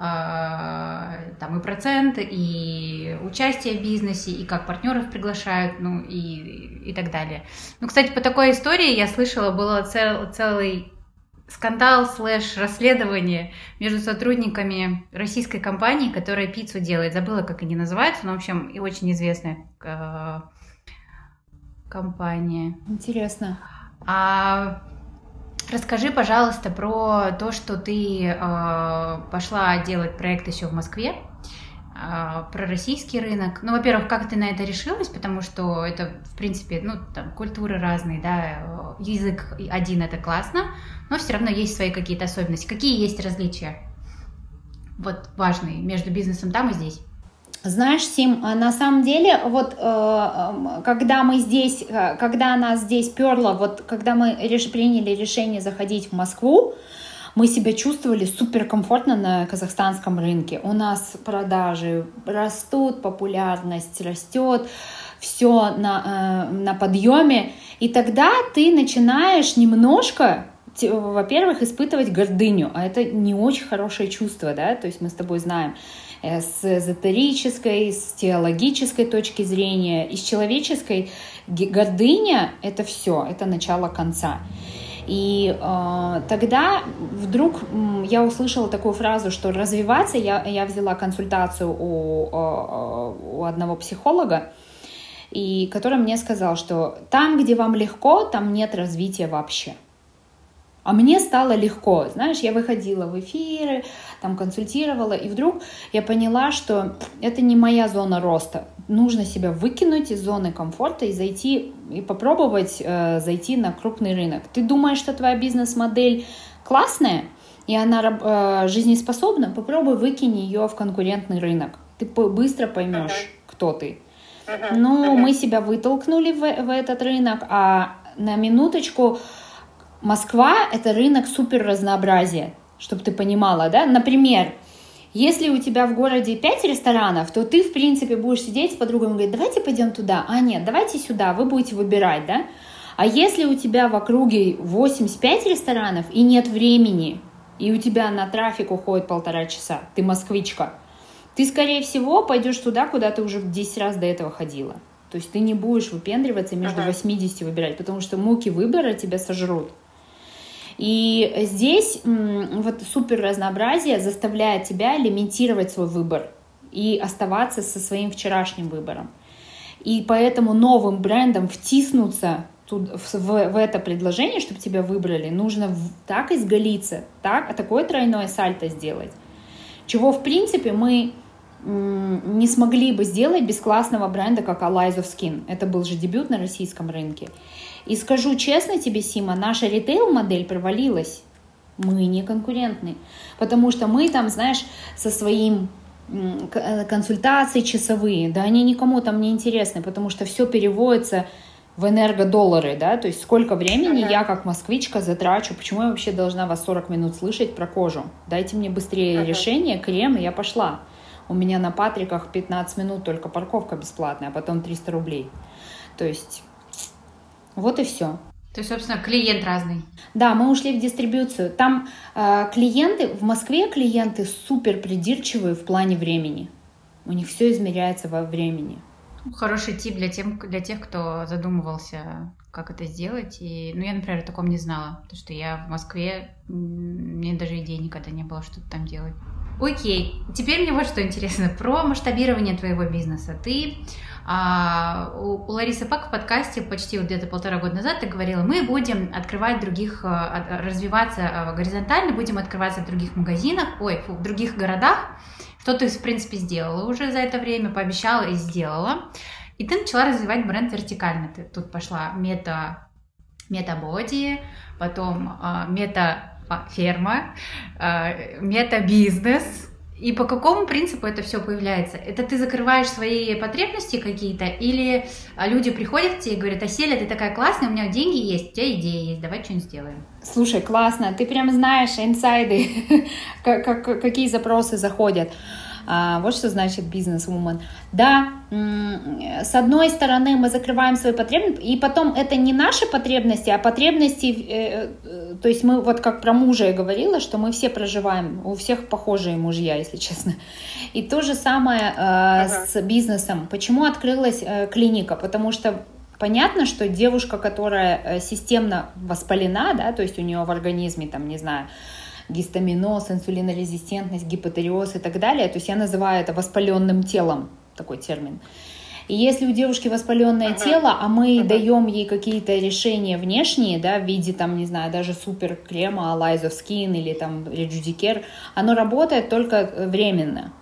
там и проценты, и участие в бизнесе, и как партнеров приглашают, ну и, и так далее. Ну, кстати, по такой истории я слышала, было цел, целый скандал слэш расследование между сотрудниками российской компании, которая пиццу делает. Забыла, как они называются, но, в общем, и очень известная э, компания. Интересно. А расскажи, пожалуйста, про то, что ты э, пошла делать проект еще в Москве. А, про российский рынок. Ну, во-первых, как ты на это решилась, потому что это, в принципе, ну, там, культуры разные, да, язык один это классно, но все равно есть свои какие-то особенности. Какие есть различия, вот, важные между бизнесом там и здесь? Знаешь, Сим, а на самом деле, вот э, когда мы здесь, э, когда нас здесь перло, вот когда мы реш, приняли решение заходить в Москву, мы себя чувствовали суперкомфортно на казахстанском рынке. У нас продажи растут, популярность растет, все на, э, на подъеме. И тогда ты начинаешь немножко во-первых, испытывать гордыню, а это не очень хорошее чувство, да, то есть мы с тобой знаем, э, с эзотерической, с теологической точки зрения, и с человеческой гордыня — это все, это начало конца. И э, тогда вдруг я услышала такую фразу, что развиваться, я, я взяла консультацию у, у одного психолога, и который мне сказал, что там, где вам легко, там нет развития вообще. А мне стало легко, знаешь, я выходила в эфиры, там консультировала, и вдруг я поняла, что это не моя зона роста. Нужно себя выкинуть из зоны комфорта и зайти и попробовать э, зайти на крупный рынок. Ты думаешь, что твоя бизнес-модель классная и она э, жизнеспособна? Попробуй выкинь ее в конкурентный рынок. Ты быстро поймешь, uh-huh. кто ты. Uh-huh. Ну, uh-huh. мы себя вытолкнули в, в этот рынок, а на минуточку Москва — это рынок супер разнообразия, чтобы ты понимала, да? Например, если у тебя в городе 5 ресторанов, то ты, в принципе, будешь сидеть с подругой и говорить, давайте пойдем туда, а нет, давайте сюда, вы будете выбирать, да? А если у тебя в округе 85 ресторанов и нет времени, и у тебя на трафик уходит полтора часа, ты москвичка, ты, скорее всего, пойдешь туда, куда ты уже в 10 раз до этого ходила. То есть ты не будешь выпендриваться между 80 выбирать, потому что муки выбора тебя сожрут. И здесь вот супер разнообразие заставляет тебя лимитировать свой выбор и оставаться со своим вчерашним выбором. И поэтому новым брендом втиснуться тут, в, в, в это предложение, чтобы тебя выбрали, нужно в, так изголиться, так, а такое тройное сальто сделать, чего в принципе мы не смогли бы сделать без классного бренда, как Alive of Skin. Это был же дебют на российском рынке. И скажу честно тебе, Сима, наша ритейл-модель провалилась. Мы не конкурентны. Потому что мы там, знаешь, со своим э, консультации часовые, да, они никому там не интересны, потому что все переводится в энергодоллары, да, то есть сколько времени ага. я как москвичка затрачу, почему я вообще должна вас 40 минут слышать про кожу? Дайте мне быстрее ага. решение, крем, и я пошла. У меня на Патриках 15 минут только парковка бесплатная, а потом 300 рублей. То есть вот и все. То есть, собственно, клиент разный. Да, мы ушли в дистрибьюцию. Там э, клиенты, в Москве клиенты супер придирчивые в плане времени. У них все измеряется во времени. Хороший тип для, тем, для тех, кто задумывался, как это сделать. И, ну, я, например, о таком не знала, потому что я в Москве, мне даже идеи никогда не было что-то там делать. Окей, теперь мне вот что интересно про масштабирование твоего бизнеса. Ты а, у, у Ларисы Пак в подкасте почти вот где-то полтора года назад ты говорила, мы будем открывать других, а, развиваться а, горизонтально, будем открываться в других магазинах, ой, в других городах, что ты, в принципе, сделала уже за это время, пообещала и сделала. И ты начала развивать бренд вертикально. Ты тут пошла мета, мета-боди, потом мета ферма, мета-бизнес, и по какому принципу это все появляется? Это ты закрываешь свои потребности какие-то, или а, люди приходят к тебе и говорят, Аселя, ты такая классная, у меня деньги есть, у тебя идеи есть, давай что-нибудь сделаем. Слушай, классно, ты прям знаешь инсайды, какие запросы заходят. А, вот что значит бизнес-вумен. Да, с одной стороны мы закрываем свои потребности, и потом это не наши потребности, а потребности, э, э, то есть мы вот как про мужа я говорила, что мы все проживаем, у всех похожие мужья, если честно. И то же самое э, ага. с бизнесом. Почему открылась клиника? Потому что Понятно, что девушка, которая системно воспалена, да, то есть у нее в организме, там, не знаю, гистаминоз, инсулинорезистентность, гипотериоз и так далее. То есть я называю это воспаленным телом, такой термин. И если у девушки воспаленное uh-huh. тело, а мы uh-huh. даем ей какие-то решения внешние, да, в виде, там, не знаю, даже супер крема Lies of Skin или там Rejudicaire, оно работает только э, временно.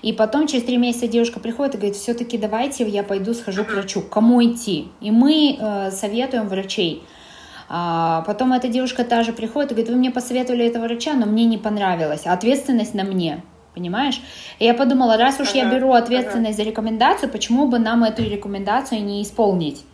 И потом через три месяца девушка приходит и говорит, все-таки давайте я пойду схожу к врачу. Кому идти? И мы э, советуем врачей. А потом эта девушка та же приходит и говорит, вы мне посоветовали этого врача, но мне не понравилось. Ответственность на мне. Понимаешь? И я подумала, раз уж ага, я беру ответственность ага. за рекомендацию, почему бы нам эту рекомендацию не исполнить?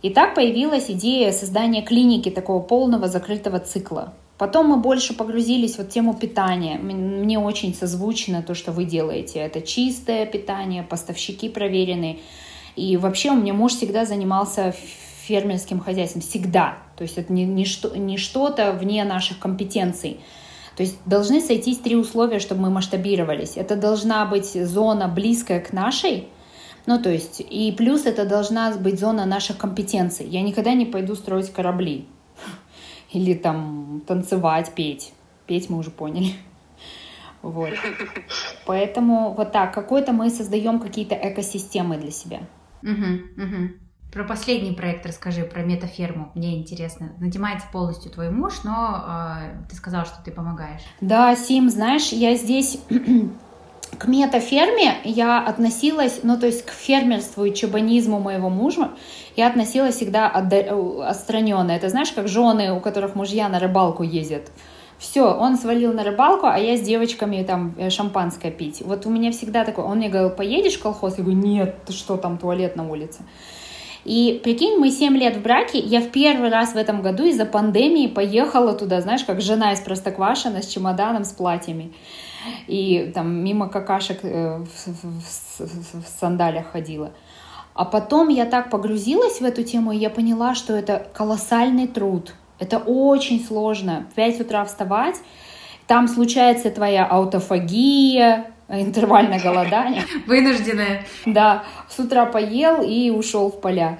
И так появилась идея создания клиники такого полного закрытого цикла. Потом мы больше погрузились в тему питания. Мне очень созвучно то, что вы делаете. Это чистое питание, поставщики проверенные. И вообще у меня муж всегда занимался фермерским хозяйством всегда. То есть это не, не, что, не что-то вне наших компетенций. То есть должны сойтись три условия, чтобы мы масштабировались. Это должна быть зона близкая к нашей, ну, то есть, и плюс это должна быть зона наших компетенций. Я никогда не пойду строить корабли или там танцевать, петь. Петь мы уже поняли. Вот. Поэтому вот так, какой-то мы создаем какие-то экосистемы для себя. Угу, угу. Про последний проект расскажи, про метаферму. Мне интересно. Нанимается полностью твой муж, но э, ты сказал, что ты помогаешь. Да, Сим, знаешь, я здесь к метаферме я относилась, ну то есть к фермерству и чабанизму моего мужа, я относилась всегда отстраненно. Это знаешь, как жены, у которых мужья на рыбалку ездят. Все, он свалил на рыбалку, а я с девочками там э, шампанское пить. Вот у меня всегда такое, он мне говорил, поедешь в колхоз? Я говорю, нет, ты что, там туалет на улице. И прикинь, мы 7 лет в браке, я в первый раз в этом году из-за пандемии поехала туда, знаешь, как жена из Простоквашина с чемоданом, с платьями. И там мимо какашек э, в, в, в, в сандалях ходила. А потом я так погрузилась в эту тему, и я поняла, что это колоссальный труд. Это очень сложно. В 5 утра вставать, там случается твоя аутофагия, интервальное голодание. Вынужденное. Да, с утра поел и ушел в поля.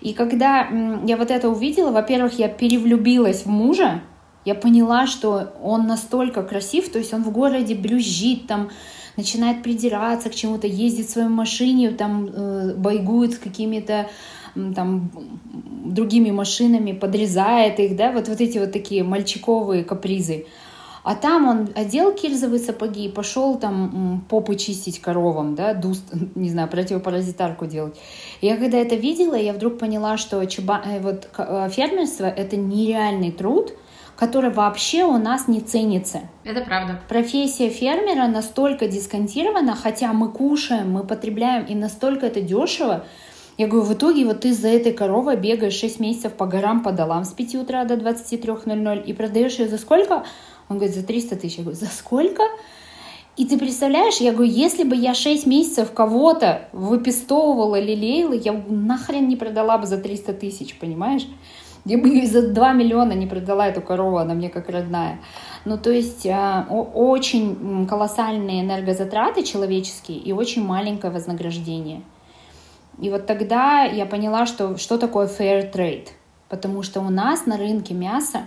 И когда я вот это увидела, во-первых, я перевлюбилась в мужа, я поняла, что он настолько красив, то есть он в городе брюзжит, там начинает придираться к чему-то, ездит в своей машине, там э, байгует с какими-то там другими машинами, подрезает их, да, вот, вот эти вот такие мальчиковые капризы. А там он одел кирзовые сапоги и пошел там попы чистить коровам, да, дуст, не знаю, противопаразитарку делать. Я когда это видела, я вдруг поняла, что чуба, э, вот, э, фермерство — это нереальный труд, который вообще у нас не ценится. Это правда. Профессия фермера настолько дисконтирована, хотя мы кушаем, мы потребляем, и настолько это дешево. Я говорю, в итоге вот ты за этой коровой бегаешь 6 месяцев по горам, по долам с 5 утра до 23.00 и продаешь ее за сколько? Он говорит, за 300 тысяч. Я говорю, за сколько? И ты представляешь, я говорю, если бы я 6 месяцев кого-то выпестовывала, лелеяла, я нахрен не продала бы за 300 тысяч, понимаешь? Я бы и за 2 миллиона не продала эту корову, она мне как родная. Ну, то есть э, очень колоссальные энергозатраты человеческие и очень маленькое вознаграждение. И вот тогда я поняла, что, что такое fair trade. Потому что у нас на рынке мяса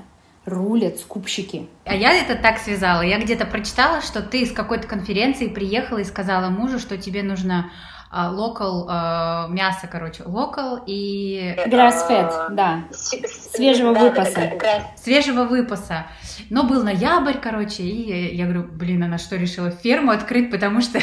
рулят скупщики. А я это так связала. Я где-то прочитала, что ты с какой-то конференции приехала и сказала мужу, что тебе нужно локал uh, uh, мясо, короче, локал и... Grass-fed, а, да. Свежего выпаса. Свежего выпаса. Но был ноябрь, короче, и я говорю, блин, она что, решила ферму открыть, потому что,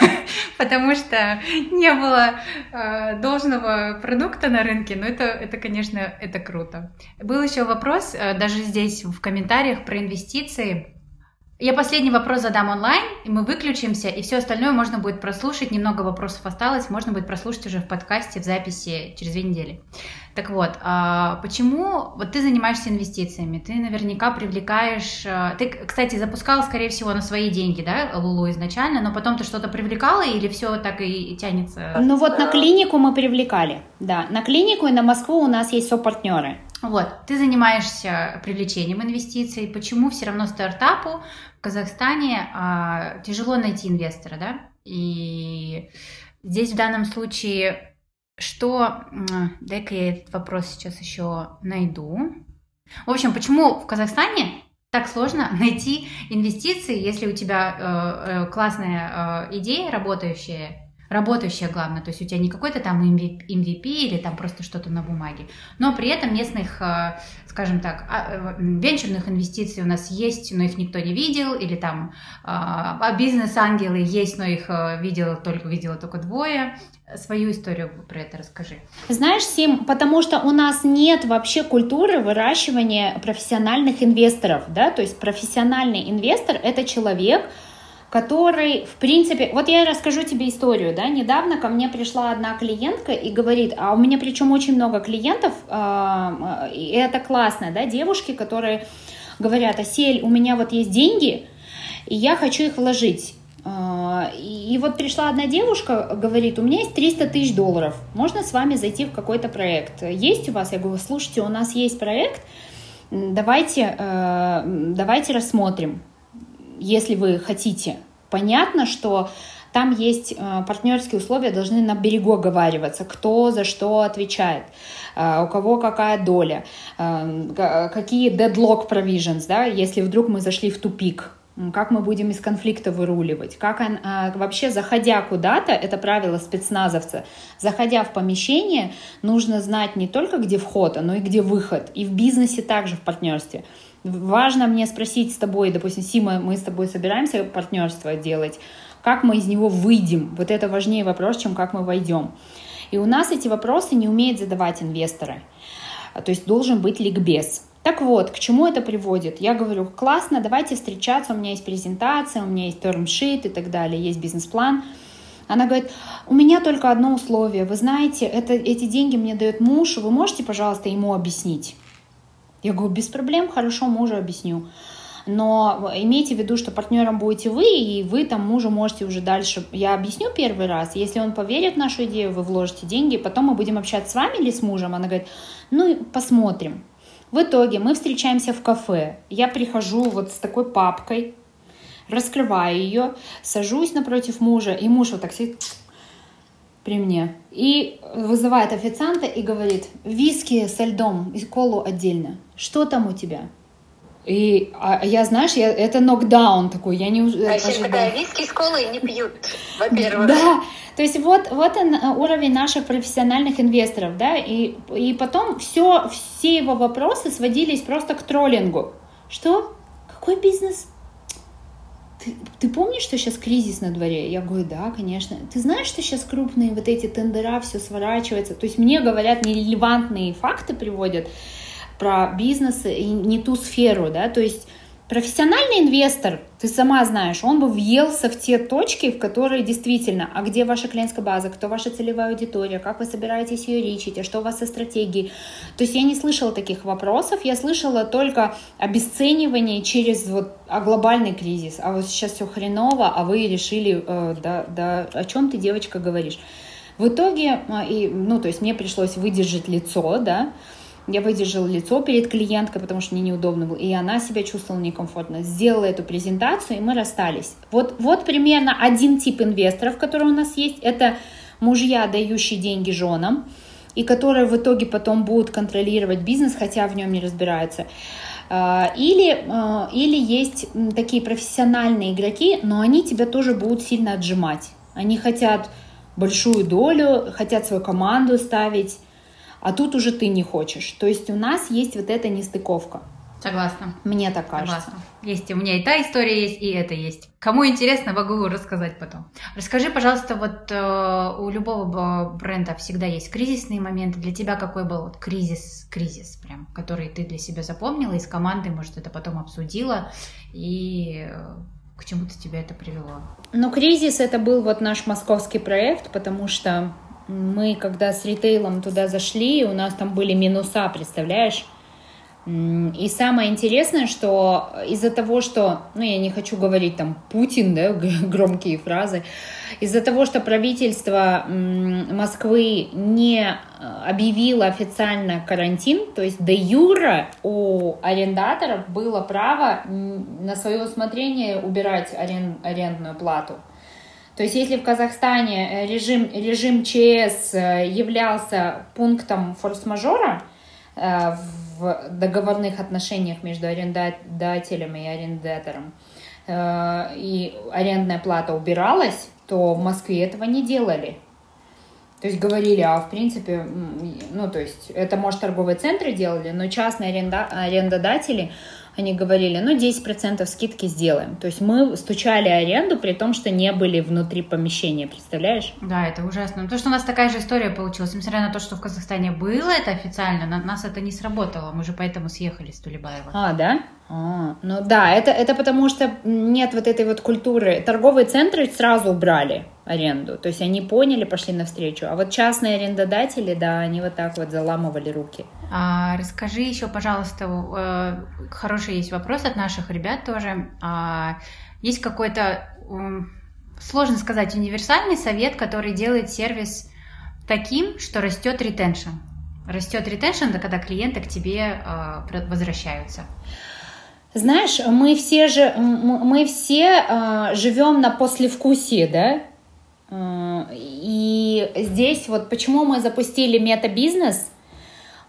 потому что не было uh, должного продукта на рынке. Но это, это, конечно, это круто. Был еще вопрос, э, даже здесь в комментариях про инвестиции. Я последний вопрос задам онлайн, и мы выключимся, и все остальное можно будет прослушать. Немного вопросов осталось, можно будет прослушать уже в подкасте, в записи через две недели. Так вот, а почему вот ты занимаешься инвестициями? Ты наверняка привлекаешь... А, ты, кстати, запускала, скорее всего, на свои деньги, да, Лулу изначально, но потом ты что-то привлекала или все так и тянется? Ну вот на клинику мы привлекали, да. На клинику и на Москву у нас есть сопартнеры. Вот, ты занимаешься привлечением инвестиций. Почему все равно стартапу в Казахстане а, тяжело найти инвестора, да? И здесь в данном случае что... Дай-ка я этот вопрос сейчас еще найду. В общем, почему в Казахстане так сложно найти инвестиции, если у тебя э, э, классная э, идея работающая, работающая, главное, то есть у тебя не какой-то там MVP или там просто что-то на бумаге, но при этом местных, э, скажем так, а, э, венчурных инвестиций у нас есть, но их никто не видел, или там а, а бизнес-ангелы есть, но их э, видела только, видела только двое. Свою историю про это расскажи. Знаешь, Сим, потому что у нас нет вообще культуры выращивания профессиональных инвесторов, да, то есть профессиональный инвестор – это человек, который, в принципе, вот я расскажу тебе историю, да, недавно ко мне пришла одна клиентка и говорит, а у меня причем очень много клиентов, э, и это классно, да, девушки, которые говорят, Асель, у меня вот есть деньги, и я хочу их вложить. И вот пришла одна девушка, говорит, у меня есть 300 тысяч долларов, можно с вами зайти в какой-то проект. Есть у вас? Я говорю, слушайте, у нас есть проект, давайте, давайте рассмотрим если вы хотите. Понятно, что там есть э, партнерские условия, должны на берегу оговариваться, кто за что отвечает, э, у кого какая доля, э, какие deadlock provisions, да, если вдруг мы зашли в тупик, как мы будем из конфликта выруливать, как он, вообще заходя куда-то, это правило спецназовца, заходя в помещение, нужно знать не только где вход, но и где выход, и в бизнесе также в партнерстве. Важно мне спросить с тобой, допустим, Сима, мы с тобой собираемся партнерство делать, как мы из него выйдем? Вот это важнее вопрос, чем как мы войдем. И у нас эти вопросы не умеют задавать инвесторы. То есть должен быть ликбез. Так вот, к чему это приводит? Я говорю, классно, давайте встречаться, у меня есть презентация, у меня есть термшит и так далее, есть бизнес-план. Она говорит, у меня только одно условие, вы знаете, это, эти деньги мне дает муж, вы можете, пожалуйста, ему объяснить? Я говорю, без проблем, хорошо, мужу объясню. Но имейте в виду, что партнером будете вы, и вы там мужу можете уже дальше... Я объясню первый раз, если он поверит в нашу идею, вы вложите деньги, потом мы будем общаться с вами или с мужем. Она говорит, ну, посмотрим. В итоге мы встречаемся в кафе. Я прихожу вот с такой папкой, раскрываю ее, сажусь напротив мужа, и муж вот так сидит при мне. И вызывает официанта и говорит, виски со льдом и колу отдельно. Что там у тебя? И а я, знаешь, я, это нокдаун такой, я не А еще когда виски с колой не пьют, во-первых. Да, то есть вот, вот он, э, уровень наших профессиональных инвесторов, да, и, и потом все, все его вопросы сводились просто к троллингу. Что? Какой бизнес? Ты, ты помнишь, что сейчас кризис на дворе? Я говорю, да, конечно. Ты знаешь, что сейчас крупные вот эти тендера, все сворачивается? То есть мне говорят, нерелевантные факты приводят про бизнес и не ту сферу, да, то есть Профессиональный инвестор, ты сама знаешь, он бы въелся в те точки, в которые действительно, а где ваша клиентская база, кто ваша целевая аудитория, как вы собираетесь ее речить, а что у вас со стратегией. То есть я не слышала таких вопросов, я слышала только обесценивание через вот а глобальный кризис, а вот сейчас все хреново, а вы решили, э, да, да, о чем ты, девочка, говоришь. В итоге, э, и, ну, то есть мне пришлось выдержать лицо, да, я выдержала лицо перед клиенткой, потому что мне неудобно было, и она себя чувствовала некомфортно. Сделала эту презентацию, и мы расстались. Вот, вот примерно один тип инвесторов, который у нас есть, это мужья, дающие деньги женам, и которые в итоге потом будут контролировать бизнес, хотя в нем не разбираются. А, или, а, или есть такие профессиональные игроки, но они тебя тоже будут сильно отжимать. Они хотят большую долю, хотят свою команду ставить, а тут уже ты не хочешь. То есть у нас есть вот эта нестыковка. Согласна. Мне так кажется. Согласна. Есть у меня и та история есть, и это есть. Кому интересно, могу рассказать потом. Расскажи, пожалуйста, вот э, у любого бренда всегда есть кризисные моменты. Для тебя какой был вот кризис, кризис прям, который ты для себя запомнила из команды, может, это потом обсудила, и э, к чему-то тебя это привело? Ну, кризис это был вот наш московский проект, потому что мы, когда с ритейлом туда зашли, у нас там были минуса, представляешь? И самое интересное, что из-за того, что, ну я не хочу говорить там Путин, да, громкие фразы, из-за того, что правительство Москвы не э, объявило официально карантин, то есть до юра у арендаторов было право на свое усмотрение убирать арен, арендную плату. То есть если в Казахстане режим, режим ЧС э, являлся пунктом форс-мажора, Э, в договорных отношениях между арендодателем и арендатором, э, и арендная плата убиралась, то в Москве этого не делали. То есть говорили, а в принципе, ну то есть это может торговые центры делали, но частные аренда, арендодатели они говорили, ну, 10% скидки сделаем. То есть мы стучали аренду, при том, что не были внутри помещения, представляешь? Да, это ужасно. Потому что у нас такая же история получилась. Несмотря на то, что в Казахстане было это официально, на нас это не сработало. Мы же поэтому съехали с Тулебаева. А, да? А, ну да, это, это потому что нет вот этой вот культуры. Торговые центры сразу убрали аренду. То есть они поняли, пошли навстречу. А вот частные арендодатели, да, они вот так вот заламывали руки. А, расскажи еще, пожалуйста, э, хороший есть вопрос от наших ребят тоже. А, есть какой-то, сложно сказать, универсальный совет, который делает сервис таким, что растет ретеншн? Растет ретеншн, это когда клиенты к тебе э, возвращаются. Знаешь, мы все же, мы все э, живем на послевкусии, да? Э, и здесь вот почему мы запустили мета-бизнес,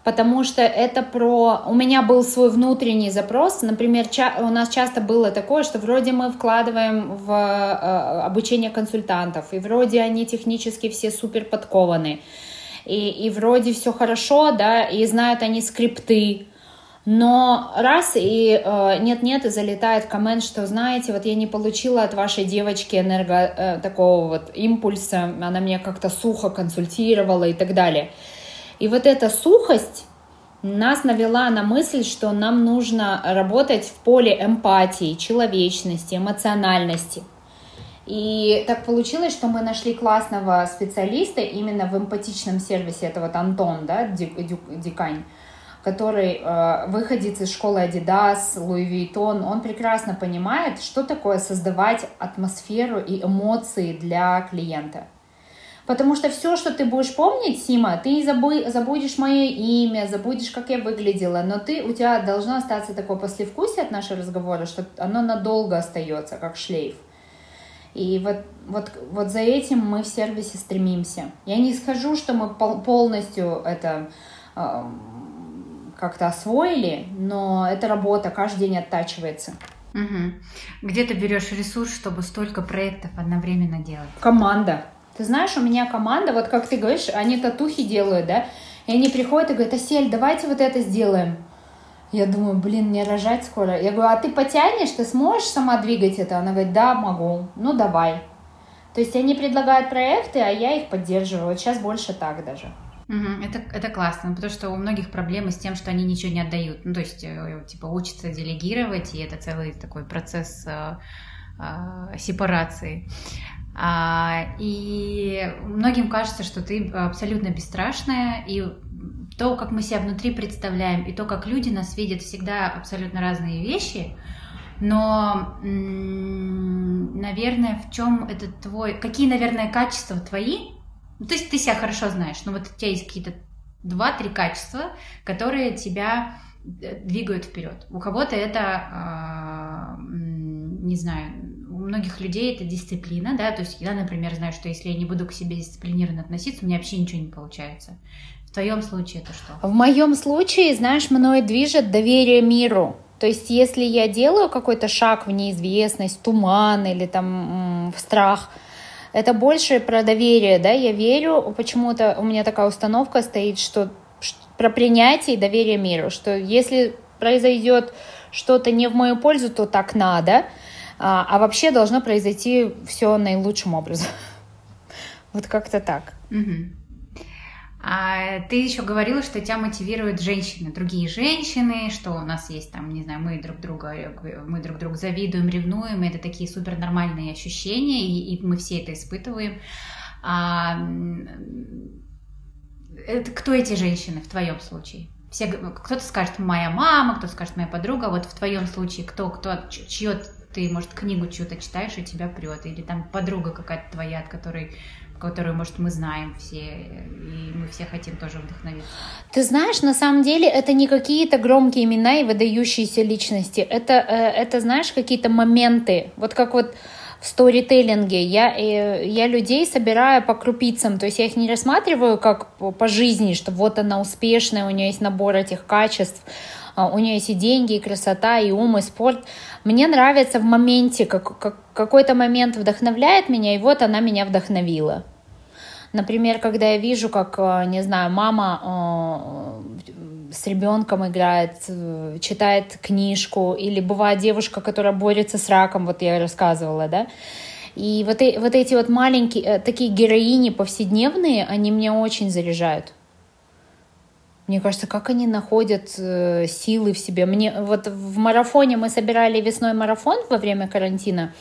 потому что это про... У меня был свой внутренний запрос, например, ча... у нас часто было такое, что вроде мы вкладываем в э, обучение консультантов, и вроде они технически все супер подкованы, и, и вроде все хорошо, да, и знают они скрипты, но раз и э, нет-нет, и залетает коммент, что, знаете, вот я не получила от вашей девочки энерго э, такого вот импульса, она меня как-то сухо консультировала и так далее. И вот эта сухость нас навела на мысль, что нам нужно работать в поле эмпатии, человечности, эмоциональности. И так получилось, что мы нашли классного специалиста именно в эмпатичном сервисе, это вот Антон, да, Дикань который э, выходец из школы Adidas, Louis Vuitton, он прекрасно понимает, что такое создавать атмосферу и эмоции для клиента. Потому что все, что ты будешь помнить, Сима, ты забу- забудешь мое имя, забудешь, как я выглядела, но ты, у тебя должно остаться такое послевкусие от нашего разговора, что оно надолго остается, как шлейф. И вот, вот, вот за этим мы в сервисе стремимся. Я не скажу, что мы пол- полностью это э, как-то освоили, но это работа, каждый день оттачивается. Угу. Где ты берешь ресурс, чтобы столько проектов одновременно делать? Команда. Ты знаешь, у меня команда, вот как ты говоришь, они татухи делают, да, и они приходят и говорят, Асель, давайте вот это сделаем. Я думаю, блин, мне рожать скоро. Я говорю, а ты потянешь, ты сможешь сама двигать это? Она говорит, да, могу. Ну, давай. То есть они предлагают проекты, а я их поддерживаю. Вот сейчас больше так даже. Угу, это, это классно, потому что у многих проблемы с тем, что они ничего не отдают. Ну, то есть, э, типа, учатся делегировать, и это целый такой процесс э, э, сепарации. А, и многим кажется, что ты абсолютно бесстрашная, и то, как мы себя внутри представляем, и то, как люди нас видят, всегда абсолютно разные вещи. Но, наверное, в чем это твой... Какие, наверное, качества твои, ну, то есть ты себя хорошо знаешь, но вот у тебя есть какие-то два-три качества, которые тебя э, двигают вперед. У кого-то это, э, не знаю, у многих людей это дисциплина, да, то есть я, например, знаю, что если я не буду к себе дисциплинированно относиться, у меня вообще ничего не получается. В твоем случае это что? В моем случае, знаешь, мной движет доверие миру. То есть, если я делаю какой-то шаг в неизвестность, туман или там в страх, это больше про доверие, да, я верю, почему-то у меня такая установка стоит, что про принятие и доверие миру, что если произойдет что-то не в мою пользу, то так надо, а, а вообще должно произойти все наилучшим образом. Вот как-то так. А ты еще говорила, что тебя мотивируют женщины, другие женщины, что у нас есть там, не знаю, мы друг друга, мы друг друга завидуем, ревнуем, это такие супер нормальные ощущения, и, и мы все это испытываем. А, это, кто эти женщины в твоем случае? Все, кто-то скажет моя мама, кто-то скажет моя подруга. Вот в твоем случае кто, кто, чье ты, может, книгу чью-то читаешь и тебя прет, или там подруга какая-то твоя, от которой которую, может, мы знаем все, и мы все хотим тоже вдохновиться. Ты знаешь, на самом деле это не какие-то громкие имена и выдающиеся личности. Это, э, это знаешь, какие-то моменты. Вот как вот в сторителлинге. Я, э, я людей собираю по крупицам, то есть я их не рассматриваю как по жизни, что вот она успешная, у нее есть набор этих качеств, у нее есть и деньги, и красота, и ум, и спорт. Мне нравится в моменте, как, как, какой-то момент вдохновляет меня, и вот она меня вдохновила. Например, когда я вижу, как, э, не знаю, мама э, с ребенком играет, э, читает книжку, или бывает девушка, которая борется с раком, вот я рассказывала, да, и вот, и, вот эти вот маленькие, такие героини повседневные, они меня очень заряжают. Мне кажется, как они находят э, силы в себе. Мне вот в марафоне мы собирали весной марафон во время карантина.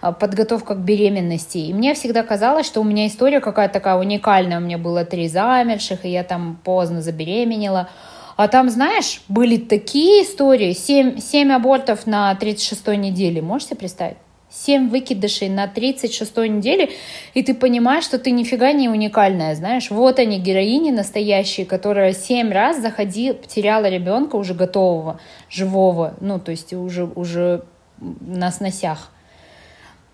А, подготовка к беременности. И мне всегда казалось, что у меня история какая-то такая уникальная. У меня было три замерших, и я там поздно забеременела. А там, знаешь, были такие истории. Семь, семь абортов на 36-й неделе. Можете представить? 7 выкидышей на 36-й неделе, и ты понимаешь, что ты нифига не уникальная, знаешь. Вот они, героини настоящие, которая 7 раз заходила, потеряла ребенка уже готового, живого, ну, то есть уже, уже на сносях.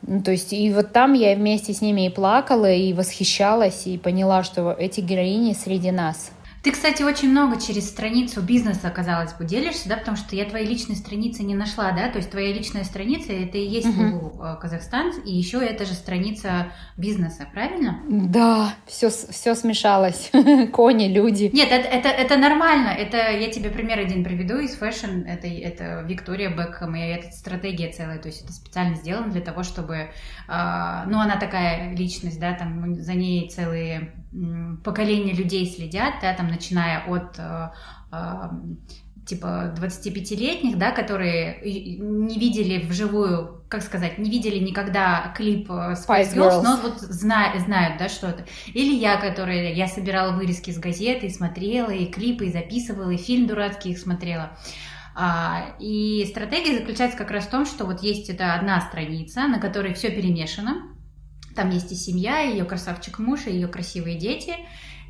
Ну, то есть, и вот там я вместе с ними и плакала, и восхищалась, и поняла, что эти героини среди нас. Ты, кстати, очень много через страницу бизнеса, казалось бы, делишься, да, потому что я твоей личной страницы не нашла, да, то есть твоя личная страница это и есть uh-huh. Казахстан, и еще это же страница бизнеса, правильно? Да, все, все смешалось, кони, люди. Нет, это, это, это нормально, это я тебе пример один приведу из fashion, это, это Виктория Бекхэм, и это стратегия целая, то есть это специально сделано для того, чтобы, э, ну, она такая личность, да, там за ней целые поколения людей следят, да, там, начиная от э, э, типа 25-летних, да, которые не видели вживую, как сказать, не видели никогда клип э, Spice Girls, но вот знают, знают, да, что это. Или я, которая, я собирала вырезки с газеты, и смотрела, и клипы, и записывала, и фильм дурацкий их смотрела. А, и стратегия заключается как раз в том, что вот есть эта одна страница, на которой все перемешано, там есть и семья, и ее красавчик муж, и ее красивые дети,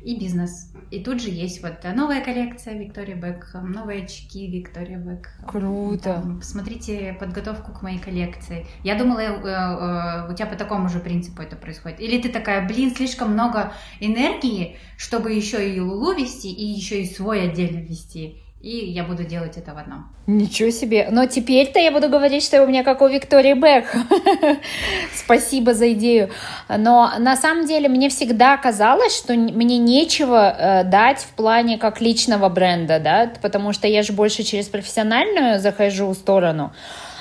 и бизнес. И тут же есть вот новая коллекция Виктория Бекхэм, новые очки Виктория Бекхэм. Круто. Там, посмотрите подготовку к моей коллекции. Я думала, э, э, у тебя по такому же принципу это происходит. Или ты такая, блин, слишком много энергии, чтобы еще и Лулу вести, и еще и свой отдельно вести и я буду делать это в одном. Ничего себе. Но теперь-то я буду говорить, что у меня как у Виктории Бек. Спасибо за идею. Но на самом деле мне всегда казалось, что мне нечего э, дать в плане как личного бренда, да, потому что я же больше через профессиональную захожу сторону.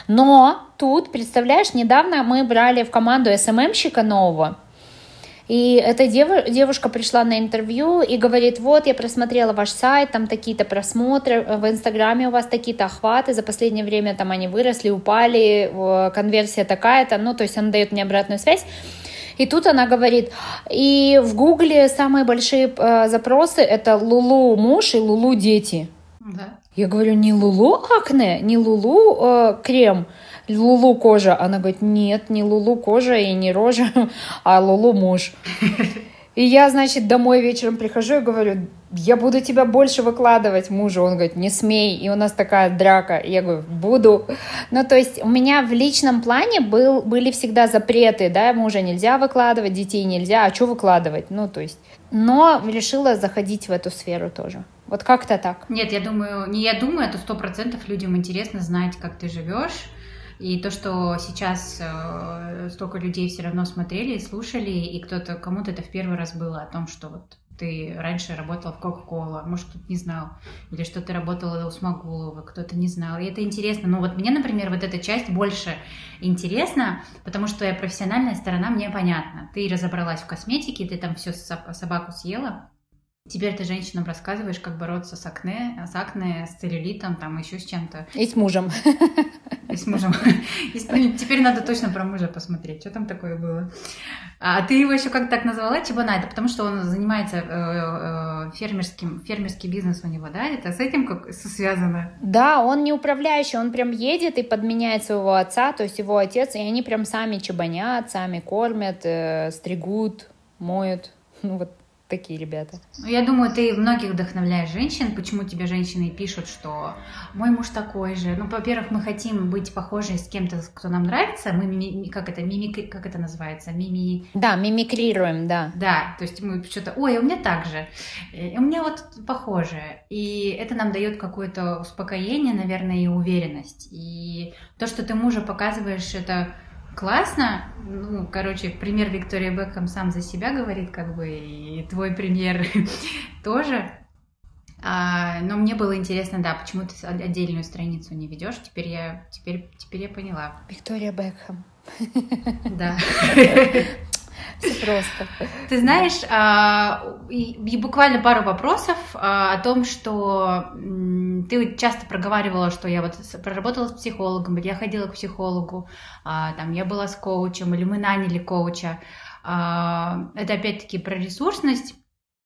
Но тут, представляешь, недавно мы брали в команду СММщика нового, и эта дев, девушка пришла на интервью и говорит, вот, я просмотрела ваш сайт, там такие-то просмотры, в Инстаграме у вас такие-то охваты, за последнее время там они выросли, упали, конверсия такая-то, ну, то есть она дает мне обратную связь. И тут она говорит, и в Гугле самые большие э, запросы это Лулу муж и Лулу дети. Да. Я говорю, не Лулу акне, не Лулу э, крем, Лулу кожа. Она говорит, нет, не Лулу кожа и не рожа, а Лулу муж. И я, значит, домой вечером прихожу и говорю, я буду тебя больше выкладывать мужу. Он говорит, не смей. И у нас такая драка. Я говорю, буду. Ну, то есть у меня в личном плане был, были всегда запреты, да, мужа нельзя выкладывать, детей нельзя, а что выкладывать? Ну, то есть, но решила заходить в эту сферу тоже. Вот как-то так. Нет, я думаю, не я думаю, это сто процентов людям интересно знать, как ты живешь. И то, что сейчас э, столько людей все равно смотрели слушали, и кто-то, кому-то это в первый раз было о том, что вот ты раньше работала в Кока-Кола, может, кто-то не знал, или что ты работала у Смогулова, кто-то не знал. И это интересно. Но вот мне, например, вот эта часть больше интересна, потому что профессиональная сторона мне понятна. Ты разобралась в косметике, ты там все собаку съела, Теперь ты женщинам рассказываешь, как бороться с акне, с акне, с целлюлитом, там еще с чем-то. И с мужем. И с мужем. И теперь надо точно про мужа посмотреть, что там такое было. А ты его еще как так назвала, Чебана? Это потому что он занимается э, э, фермерским, фермерский бизнес у него, да? Это с этим как связано? Да, он не управляющий, он прям едет и подменяет своего отца, то есть его отец, и они прям сами чебанят, сами кормят, э, стригут, моют. Ну вот такие ребята. Ну, я думаю, ты многих вдохновляешь женщин. Почему тебе женщины пишут, что мой муж такой же? Ну, во-первых, мы хотим быть похожи с кем-то, кто нам нравится. Мы как это мимик, как это называется, мими. Да, мимикрируем, да. Да, то есть мы что-то, ой, у меня так же, у меня вот похоже, и это нам дает какое-то успокоение, наверное, и уверенность. И то, что ты мужа показываешь, это классно. Ну, короче, пример Виктория Бекхэм сам за себя говорит, как бы, и твой пример тоже. А, но мне было интересно, да, почему ты отдельную страницу не ведешь. Теперь я, теперь, теперь я поняла. Виктория Бекхэм. Да. Просто. Ты знаешь, а, буквально пару вопросов а, о том, что ты часто проговаривала, что я вот проработала с психологом, я ходила к психологу, а, там я была с коучем, или мы наняли коуча. Это опять-таки про ресурсность.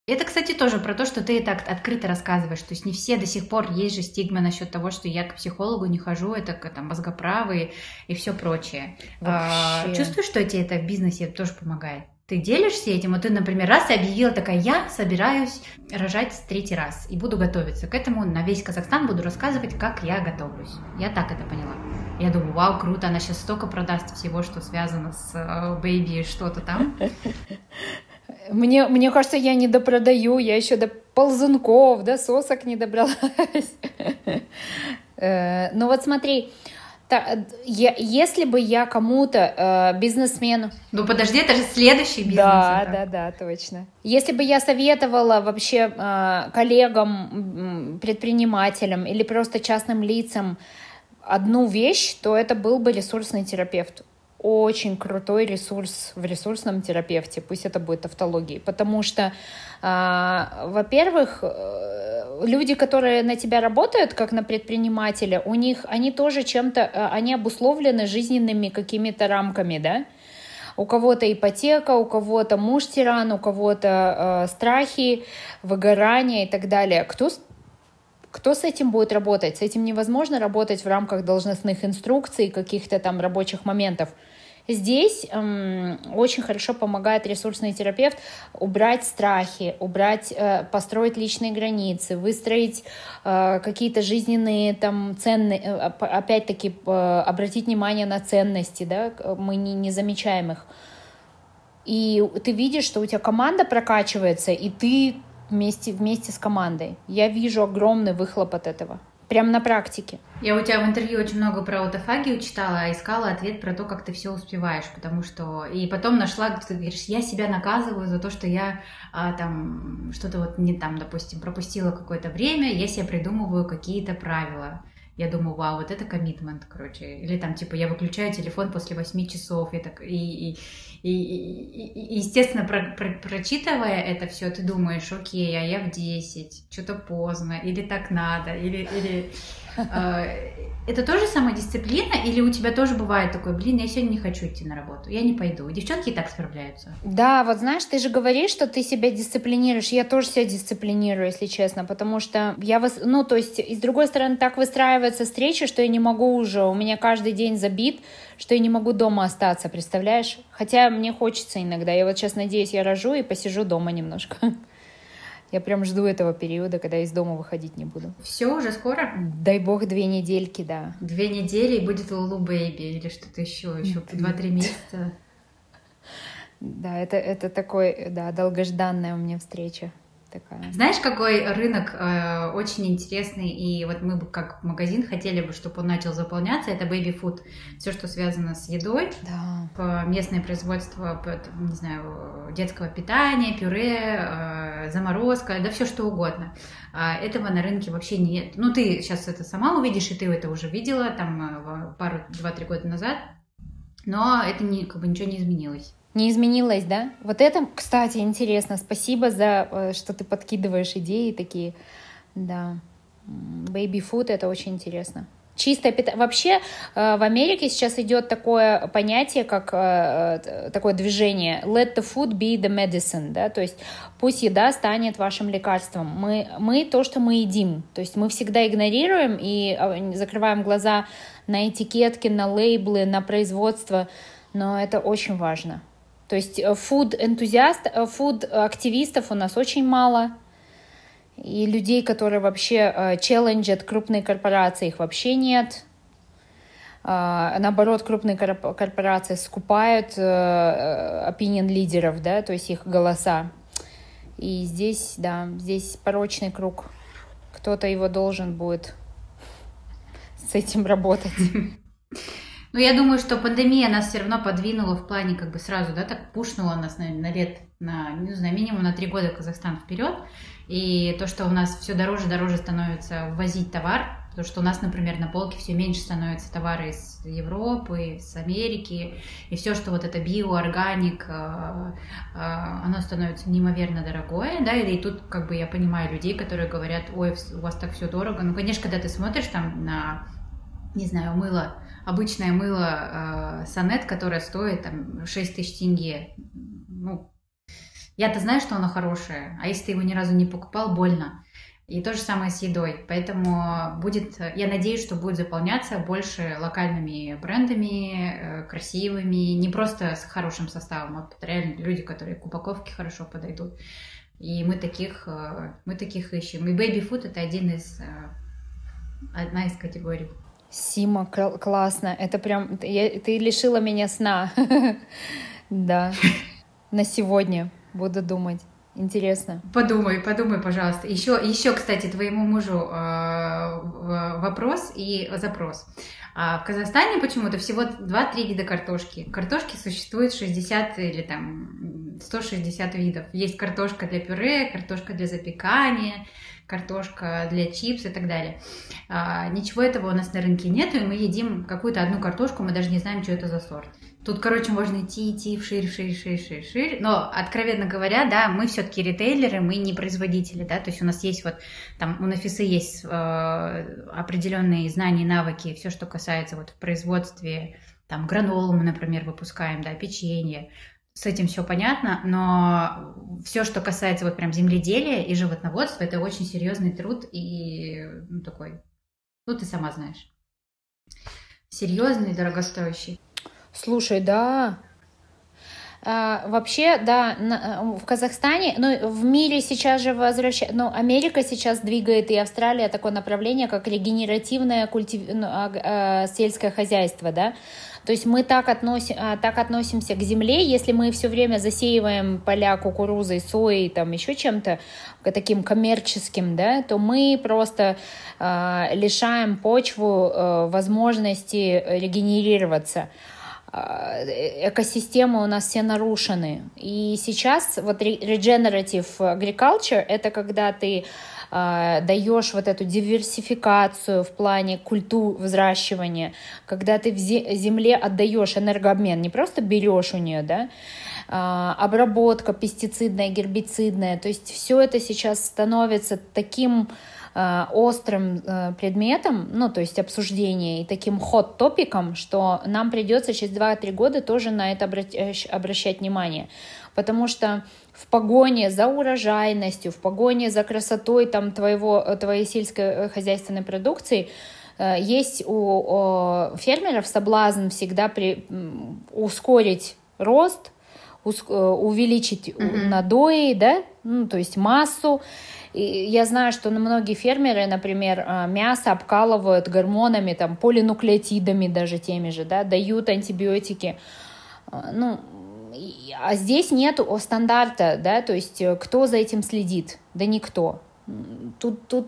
Это, кстати, тоже про то, что ты так открыто рассказываешь. То есть не все до сих пор есть же стигма насчет того, что я к психологу не хожу, это там мозгоправые и все прочее. Вообще. чувствуешь, что тебе это в бизнесе тоже помогает? Ты делишься этим, вот ты, например, раз и объявила такая, я собираюсь рожать третий раз и буду готовиться к этому, на весь Казахстан буду рассказывать, как я готовлюсь. Я так это поняла. Я думаю, вау, круто, она сейчас столько продаст всего, что связано с бэйби, что-то там. Мне, мне кажется, я не допродаю, я еще до ползунков, до сосок не добралась. Э, ну вот смотри, если бы я кому-то, э, бизнесмену... Ну подожди, это же следующий бизнес. Да, да, да, точно. Если бы я советовала вообще э, коллегам, предпринимателям или просто частным лицам одну вещь, то это был бы ресурсный терапевт очень крутой ресурс в ресурсном терапевте, пусть это будет тавтологией, потому что, э, во-первых, э, люди, которые на тебя работают, как на предпринимателя, у них, они тоже чем-то, э, они обусловлены жизненными какими-то рамками, да, у кого-то ипотека, у кого-то муж тиран, у кого-то э, страхи, выгорание и так далее. Кто кто с этим будет работать? С этим невозможно работать в рамках должностных инструкций, каких-то там рабочих моментов. Здесь эм, очень хорошо помогает ресурсный терапевт убрать страхи, убрать, э, построить личные границы, выстроить э, какие-то жизненные там ценные, э, опять-таки э, обратить внимание на ценности, да, мы не, не замечаем их. И ты видишь, что у тебя команда прокачивается, и ты вместе, вместе с командой. Я вижу огромный выхлоп от этого. Прям на практике. Я у тебя в интервью очень много про аутофагию читала, а искала ответ про то, как ты все успеваешь, потому что... И потом нашла, ты говоришь, я себя наказываю за то, что я а, там что-то вот не там, допустим, пропустила какое-то время, я себе придумываю какие-то правила. Я думаю, вау, вот это коммитмент, короче. Или там, типа, я выключаю телефон после 8 часов, и, так, и, и, и, и, естественно, про, про, прочитывая это все, ты думаешь, окей, а я в 10, что-то поздно, или так надо, или... или это тоже самодисциплина, или у тебя тоже бывает такое, блин, я сегодня не хочу идти на работу, я не пойду. Девчонки и так справляются. Да, вот знаешь, ты же говоришь, что ты себя дисциплинируешь. Я тоже себя дисциплинирую, если честно, потому что я, вас, ну, то есть, и с другой стороны, так выстраивается встреча, что я не могу уже, у меня каждый день забит, что я не могу дома остаться, представляешь? Хотя мне хочется иногда. Я вот сейчас надеюсь, я рожу и посижу дома немножко. Я прям жду этого периода, когда из дома выходить не буду. Все, уже скоро? Дай бог, две недельки, да. Две недели и будет Лулу Бэйби или что-то еще, еще два-три месяца. Да, это, это такой, да, долгожданная у меня встреча. Такая. Знаешь, какой рынок э, очень интересный, и вот мы бы как магазин хотели бы, чтобы он начал заполняться, это baby food. Все, что связано с едой, да. местное производство, не знаю, детского питания, пюре, э, заморозка, да все что угодно. А этого на рынке вообще нет. Ну, ты сейчас это сама увидишь, и ты это уже видела там э, пару, два-три года назад, но это не, как бы ничего не изменилось. Не изменилось, да? Вот это, кстати, интересно. Спасибо за, э, что ты подкидываешь идеи такие. Да. Baby food — это очень интересно. Чистое питание. Вообще э, в Америке сейчас идет такое понятие, как э, такое движение let the food be the medicine, да, то есть пусть еда станет вашим лекарством. Мы, мы то, что мы едим, то есть мы всегда игнорируем и закрываем глаза на этикетки, на лейблы, на производство, но это очень важно. То есть фуд э, энтузиаст, фуд э, у нас очень мало. И людей, которые вообще э, челленджат крупные корпорации, их вообще нет. Uh, наоборот, крупные корпорации скупают opinion лидеров, да, то есть их голоса. И здесь, да, здесь порочный круг. Кто-то его должен будет с этим работать. Ну, я думаю, что пандемия нас все равно подвинула в плане как бы сразу, да, так пушнула нас на, на лет, на, не знаю, минимум на три года Казахстан вперед. И то, что у нас все дороже и дороже становится ввозить товар, то, что у нас, например, на полке все меньше становится товары из Европы, из Америки, и все, что вот это био, органик, э, э, оно становится неимоверно дорогое, да, и тут как бы я понимаю людей, которые говорят, ой, у вас так все дорого. Ну, конечно, когда ты смотришь там на, не знаю, мыло обычное мыло э, Сонет, которое стоит там 6 тысяч тенге. Ну, я-то знаю, что оно хорошее, а если ты его ни разу не покупал, больно. И то же самое с едой. Поэтому будет, я надеюсь, что будет заполняться больше локальными брендами, э, красивыми, не просто с хорошим составом, а реально люди, которые к упаковке хорошо подойдут. И мы таких, э, мы таких ищем. И baby food это один из, э, одна из категорий. Сима, классно. Это прям... Я, ты лишила меня сна. Да. На сегодня буду думать. Интересно. Подумай, подумай, пожалуйста. Еще, еще, кстати, твоему мужу э, вопрос и запрос. А в Казахстане почему-то всего 2-3 вида картошки. Картошки существует 60 или там 160 видов. Есть картошка для пюре, картошка для запекания, картошка для чипс и так далее. А, ничего этого у нас на рынке нет, и мы едим какую-то одну картошку, мы даже не знаем, что это за сорт. Тут, короче, можно идти, идти вширь, вширь, вширь, вширь, вширь. Но, откровенно говоря, да, мы все-таки ритейлеры, мы не производители, да, то есть у нас есть вот, там, у Нафисы есть э, определенные знания, навыки, все, что касается вот в производстве, там, гранолу мы, например, выпускаем, да, печенье, с этим все понятно, но все, что касается вот прям земледелия и животноводства, это очень серьезный труд и ну, такой, ну ты сама знаешь, серьезный, дорогостоящий. Слушай, да, а, вообще, да, на, в Казахстане, ну, в мире сейчас же возвращается, ну, Америка сейчас двигает, и Австралия такое направление, как регенеративное культив... ну, а, а, сельское хозяйство, да, то есть мы так, относим, а, так относимся к земле, если мы все время засеиваем поля кукурузой, соей, там еще чем-то таким коммерческим, да, то мы просто э, лишаем почву э, возможности регенерироваться экосистемы у нас все нарушены. И сейчас вот regenerative agriculture — это когда ты э, даешь вот эту диверсификацию в плане культур взращивания, когда ты в земле отдаешь энергообмен, не просто берешь у нее, да, э, обработка пестицидная, гербицидная, то есть все это сейчас становится таким э, острым э, предметом, ну, то есть обсуждение и таким ход-топиком, что нам придется через 2-3 года тоже на это обращать внимание. Потому что в погоне за урожайностью, в погоне за красотой там, твоего, твоей сельскохозяйственной продукции э, есть у фермеров соблазн всегда при, ускорить рост, э, увеличить mm-hmm. надои, да, ну, то есть массу. И я знаю, что многие фермеры, например, э, мясо обкалывают гормонами, там, полинуклеотидами даже теми же, да, дают антибиотики. Ну, а здесь нет стандарта, да, то есть э, кто за этим следит? Да никто. Тут, тут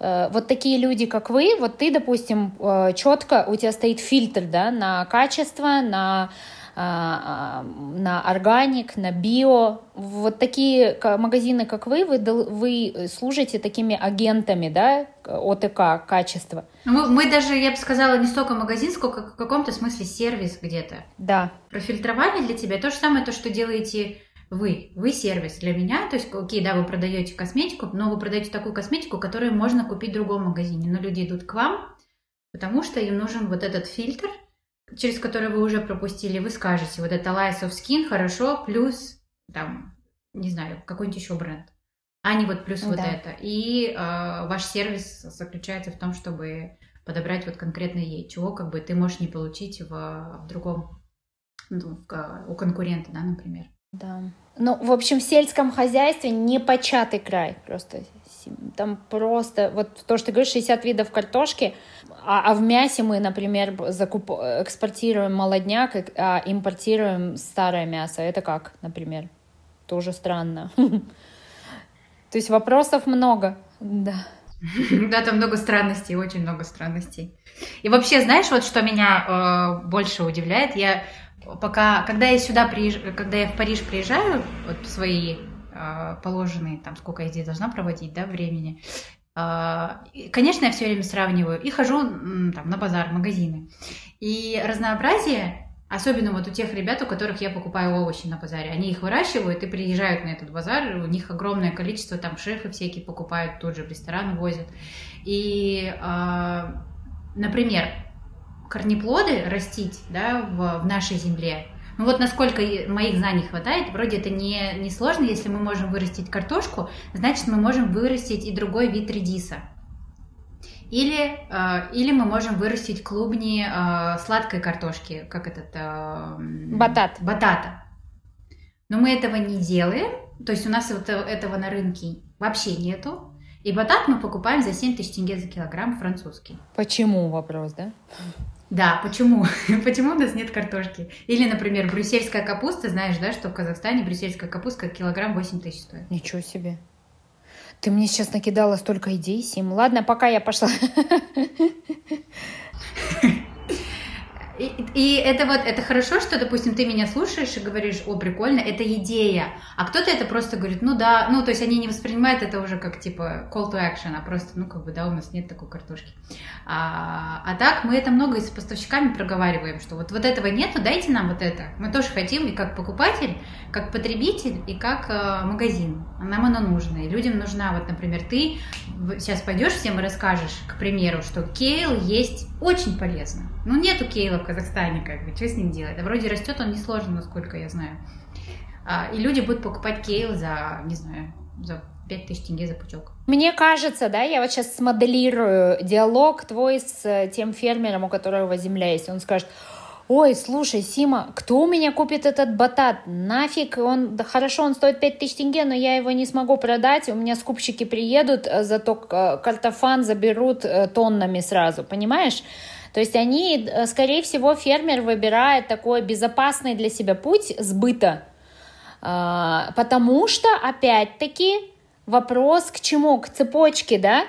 э, вот такие люди, как вы, вот ты, допустим, э, четко, у тебя стоит фильтр, да, на качество, на а, а, на органик, на био. Вот такие магазины, как вы, вы, вы служите такими агентами, да, ОТК, качества. Мы, мы даже, я бы сказала, не столько магазин, сколько в каком-то смысле сервис где-то. Да. Профильтровали для тебя то же самое, то, что делаете вы, вы сервис для меня, то есть, окей, да, вы продаете косметику, но вы продаете такую косметику, которую можно купить в другом магазине, но люди идут к вам, потому что им нужен вот этот фильтр, через который вы уже пропустили, вы скажете, вот это Lies of Skin хорошо, плюс там, не знаю, какой-нибудь еще бренд, а не вот плюс да. вот это. И э, ваш сервис заключается в том, чтобы подобрать вот конкретно ей, чего как бы ты можешь не получить в, в другом, ну, в, у конкурента, да, например. Да. Ну, в общем, в сельском хозяйстве не початый край. Просто там просто, вот то, что ты говоришь, 60 видов картошки, а, а в мясе мы, например, закуп... экспортируем молодняк, а импортируем старое мясо. Это как, например? Тоже странно. То есть вопросов много, да. Да, там много странностей, очень много странностей. И вообще, знаешь, вот что меня э, больше удивляет, я пока, когда я сюда приезжаю, когда я в Париж приезжаю, вот свои э, положенные, там, сколько я здесь должна проводить, да, времени, Конечно, я все время сравниваю и хожу там, на базар, магазины. И разнообразие, особенно вот у тех ребят, у которых я покупаю овощи на базаре, они их выращивают и приезжают на этот базар, у них огромное количество, там шефы всякие покупают, тут же в ресторан возят. И, а, например, корнеплоды растить да, в нашей земле, ну вот насколько моих знаний хватает, вроде это не, не сложно, если мы можем вырастить картошку, значит мы можем вырастить и другой вид редиса. Или, э, или мы можем вырастить клубни э, сладкой картошки, как этот... Э, Батат. Батата. Но мы этого не делаем, то есть у нас вот этого на рынке вообще нету. И батат мы покупаем за 7 тысяч тенге за килограмм французский. Почему вопрос, да? Да, почему? почему у нас нет картошки? Или, например, брюссельская капуста, знаешь, да, что в Казахстане брюссельская капуста килограмм 8 тысяч стоит. Ничего себе. Ты мне сейчас накидала столько идей, Сим. Ладно, пока я пошла. И, и это вот, это хорошо, что, допустим, ты меня слушаешь и говоришь, о, прикольно, это идея. А кто-то это просто говорит, ну да, ну, то есть они не воспринимают это уже как, типа, call to action, а просто, ну, как бы, да, у нас нет такой картошки. А, а так мы это много и с поставщиками проговариваем, что вот, вот этого нету, дайте нам вот это. Мы тоже хотим и как покупатель, как потребитель, и как э, магазин. Нам оно нужно. И людям нужна, вот, например, ты сейчас пойдешь всем и расскажешь, к примеру, что кейл есть очень полезно. Ну, нету кейла в Казахстане, как бы, что с ним делать? Да вроде растет он несложно, насколько я знаю. А, и люди будут покупать кейл за, не знаю, за 5000 тенге за пучок. Мне кажется, да, я вот сейчас смоделирую диалог твой с э, тем фермером, у которого земля есть. Он скажет, ой, слушай, Сима, кто у меня купит этот батат? Нафиг, он, да хорошо, он стоит 5000 тенге, но я его не смогу продать, у меня скупщики приедут, э, зато э, картофан заберут тоннами сразу, понимаешь? То есть они, э, скорее всего, фермер выбирает такой безопасный для себя путь сбыта, а, потому что, опять-таки, вопрос к чему? К цепочке, да?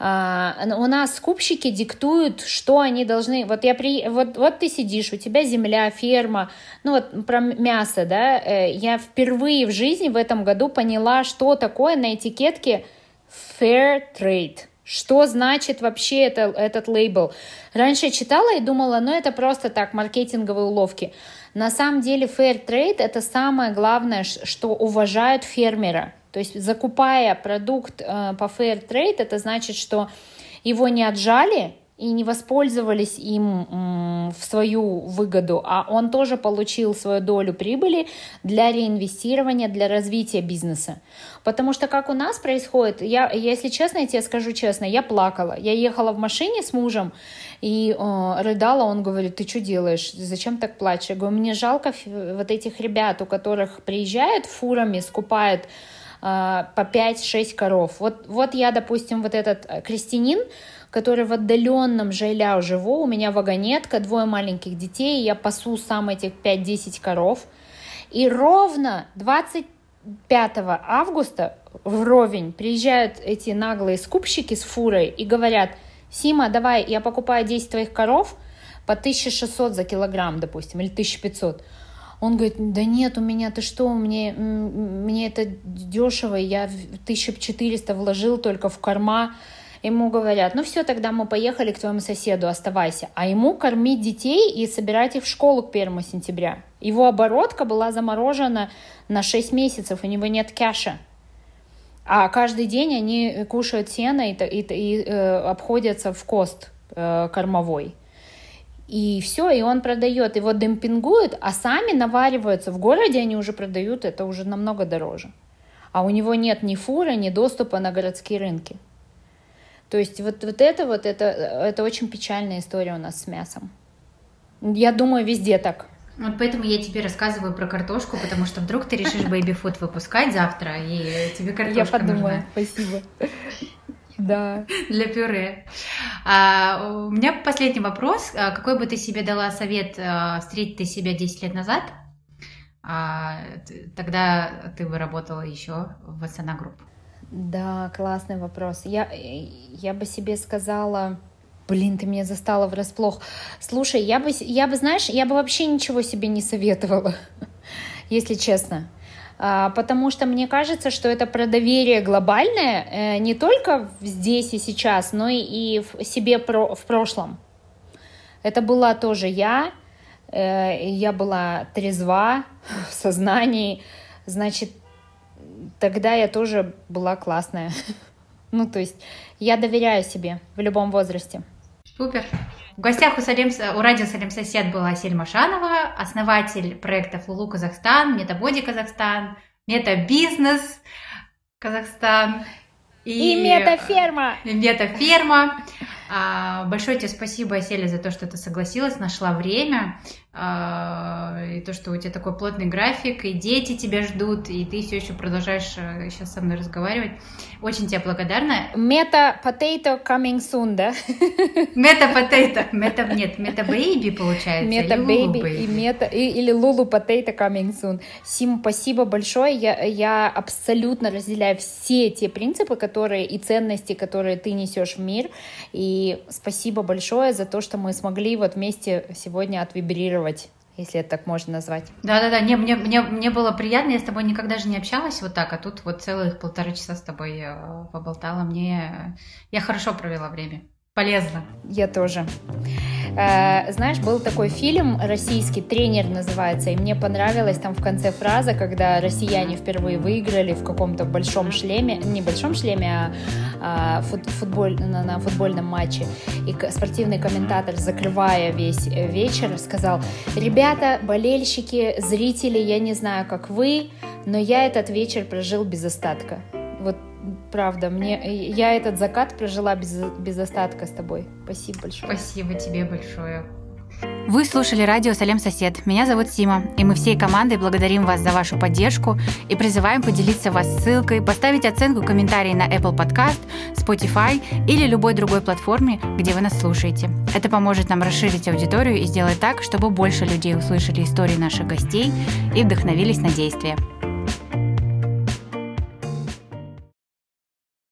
А, у нас скупщики диктуют, что они должны. Вот я при, вот, вот ты сидишь, у тебя земля, ферма, ну вот про мясо, да. Э, я впервые в жизни в этом году поняла, что такое на этикетке fair trade. Что значит вообще это, этот лейбл? Раньше я читала и думала, ну это просто так, маркетинговые уловки. На самом деле fair trade это самое главное, что уважают фермера. То есть закупая продукт э, по fair trade, это значит, что его не отжали, и не воспользовались им в свою выгоду, а он тоже получил свою долю прибыли для реинвестирования, для развития бизнеса. Потому что как у нас происходит, я, если честно, я тебе скажу честно, я плакала. Я ехала в машине с мужем и э, рыдала, он говорит, ты что делаешь, зачем так плачешь? Я говорю, мне жалко вот этих ребят, у которых приезжают фурами, скупают по 5-6 коров. Вот, вот я, допустим, вот этот э, крестьянин, который в отдаленном Жайляу живу, у меня вагонетка, двое маленьких детей, я пасу сам этих 5-10 коров, И ровно 25 августа вровень приезжают эти наглые скупщики с фурой и говорят, Сима, давай, я покупаю 10 твоих коров по 1600 за килограмм, допустим, или 1500. Он говорит, да нет, у меня, ты что, мне, мне это дешево, я 1400 вложил только в корма. Ему говорят, ну все, тогда мы поехали к твоему соседу, оставайся. А ему кормить детей и собирать их в школу к 1 сентября. Его оборотка была заморожена на 6 месяцев, у него нет кэша. А каждый день они кушают сено и, и, и э, обходятся в кост э, кормовой. И все, и он продает, его демпингуют, а сами навариваются. В городе они уже продают, это уже намного дороже. А у него нет ни фуры, ни доступа на городские рынки. То есть вот, вот это вот, это, это очень печальная история у нас с мясом. Я думаю, везде так. Вот поэтому я тебе рассказываю про картошку, потому что вдруг ты решишь food выпускать завтра, и тебе картошка Я подумаю, нужна. спасибо. Да. Для пюре. А, у меня последний вопрос. А, какой бы ты себе дала совет а, встретить ты себя 10 лет назад? А, тогда ты бы работала еще в Астана Групп. Да, классный вопрос. Я, я бы себе сказала, блин, ты меня застала врасплох. Слушай, я бы, я бы, знаешь, я бы вообще ничего себе не советовала, если честно. А, потому что мне кажется, что это про доверие глобальное э, не только здесь и сейчас, но и в себе в прошлом. Это была тоже я, э, я была трезва в сознании, значит, тогда я тоже была классная. Ну, то есть я доверяю себе в любом возрасте. Супер. В гостях у, Салим, у радио Салим Сосед была Асель Машанова, основатель проектов Лулу Казахстан, Метабоди Казахстан, Метабизнес Казахстан. И, и метаферма. И метаферма. А, большое тебе спасибо, Аселя, за то, что ты согласилась, нашла время. А, и то, что у тебя такой плотный график, и дети тебя ждут, и ты все еще продолжаешь сейчас э, со мной разговаривать. Очень тебе благодарна. Мета potato coming soon, да? Мета potato. Мета, нет, мета baby получается. Мета baby и мета, или лулу potato coming soon. Сим, спасибо большое. Я, я абсолютно разделяю все те принципы, которые и ценности, которые ты несешь в мир. И спасибо большое за то, что мы смогли вот вместе сегодня отвибрировать если это так можно назвать. Да-да-да, не, мне, мне, мне было приятно, я с тобой никогда же не общалась вот так, а тут вот целых полтора часа с тобой э, поболтала. Мне... Я хорошо провела время. Полезно. Я тоже. Э, знаешь, был такой фильм российский, «Тренер» называется, и мне понравилась там в конце фраза, когда россияне впервые выиграли в каком-то большом шлеме, не большом шлеме, а, а футболь, на, на футбольном матче. И спортивный комментатор, закрывая весь э, вечер, сказал, ребята, болельщики, зрители, я не знаю, как вы, но я этот вечер прожил без остатка. Вот правда, мне я этот закат прожила без, без остатка с тобой. Спасибо большое. Спасибо тебе большое. Вы слушали радио «Салем Сосед». Меня зовут Сима, и мы всей командой благодарим вас за вашу поддержку и призываем поделиться вас ссылкой, поставить оценку, комментарий на Apple Podcast, Spotify или любой другой платформе, где вы нас слушаете. Это поможет нам расширить аудиторию и сделать так, чтобы больше людей услышали истории наших гостей и вдохновились на действия.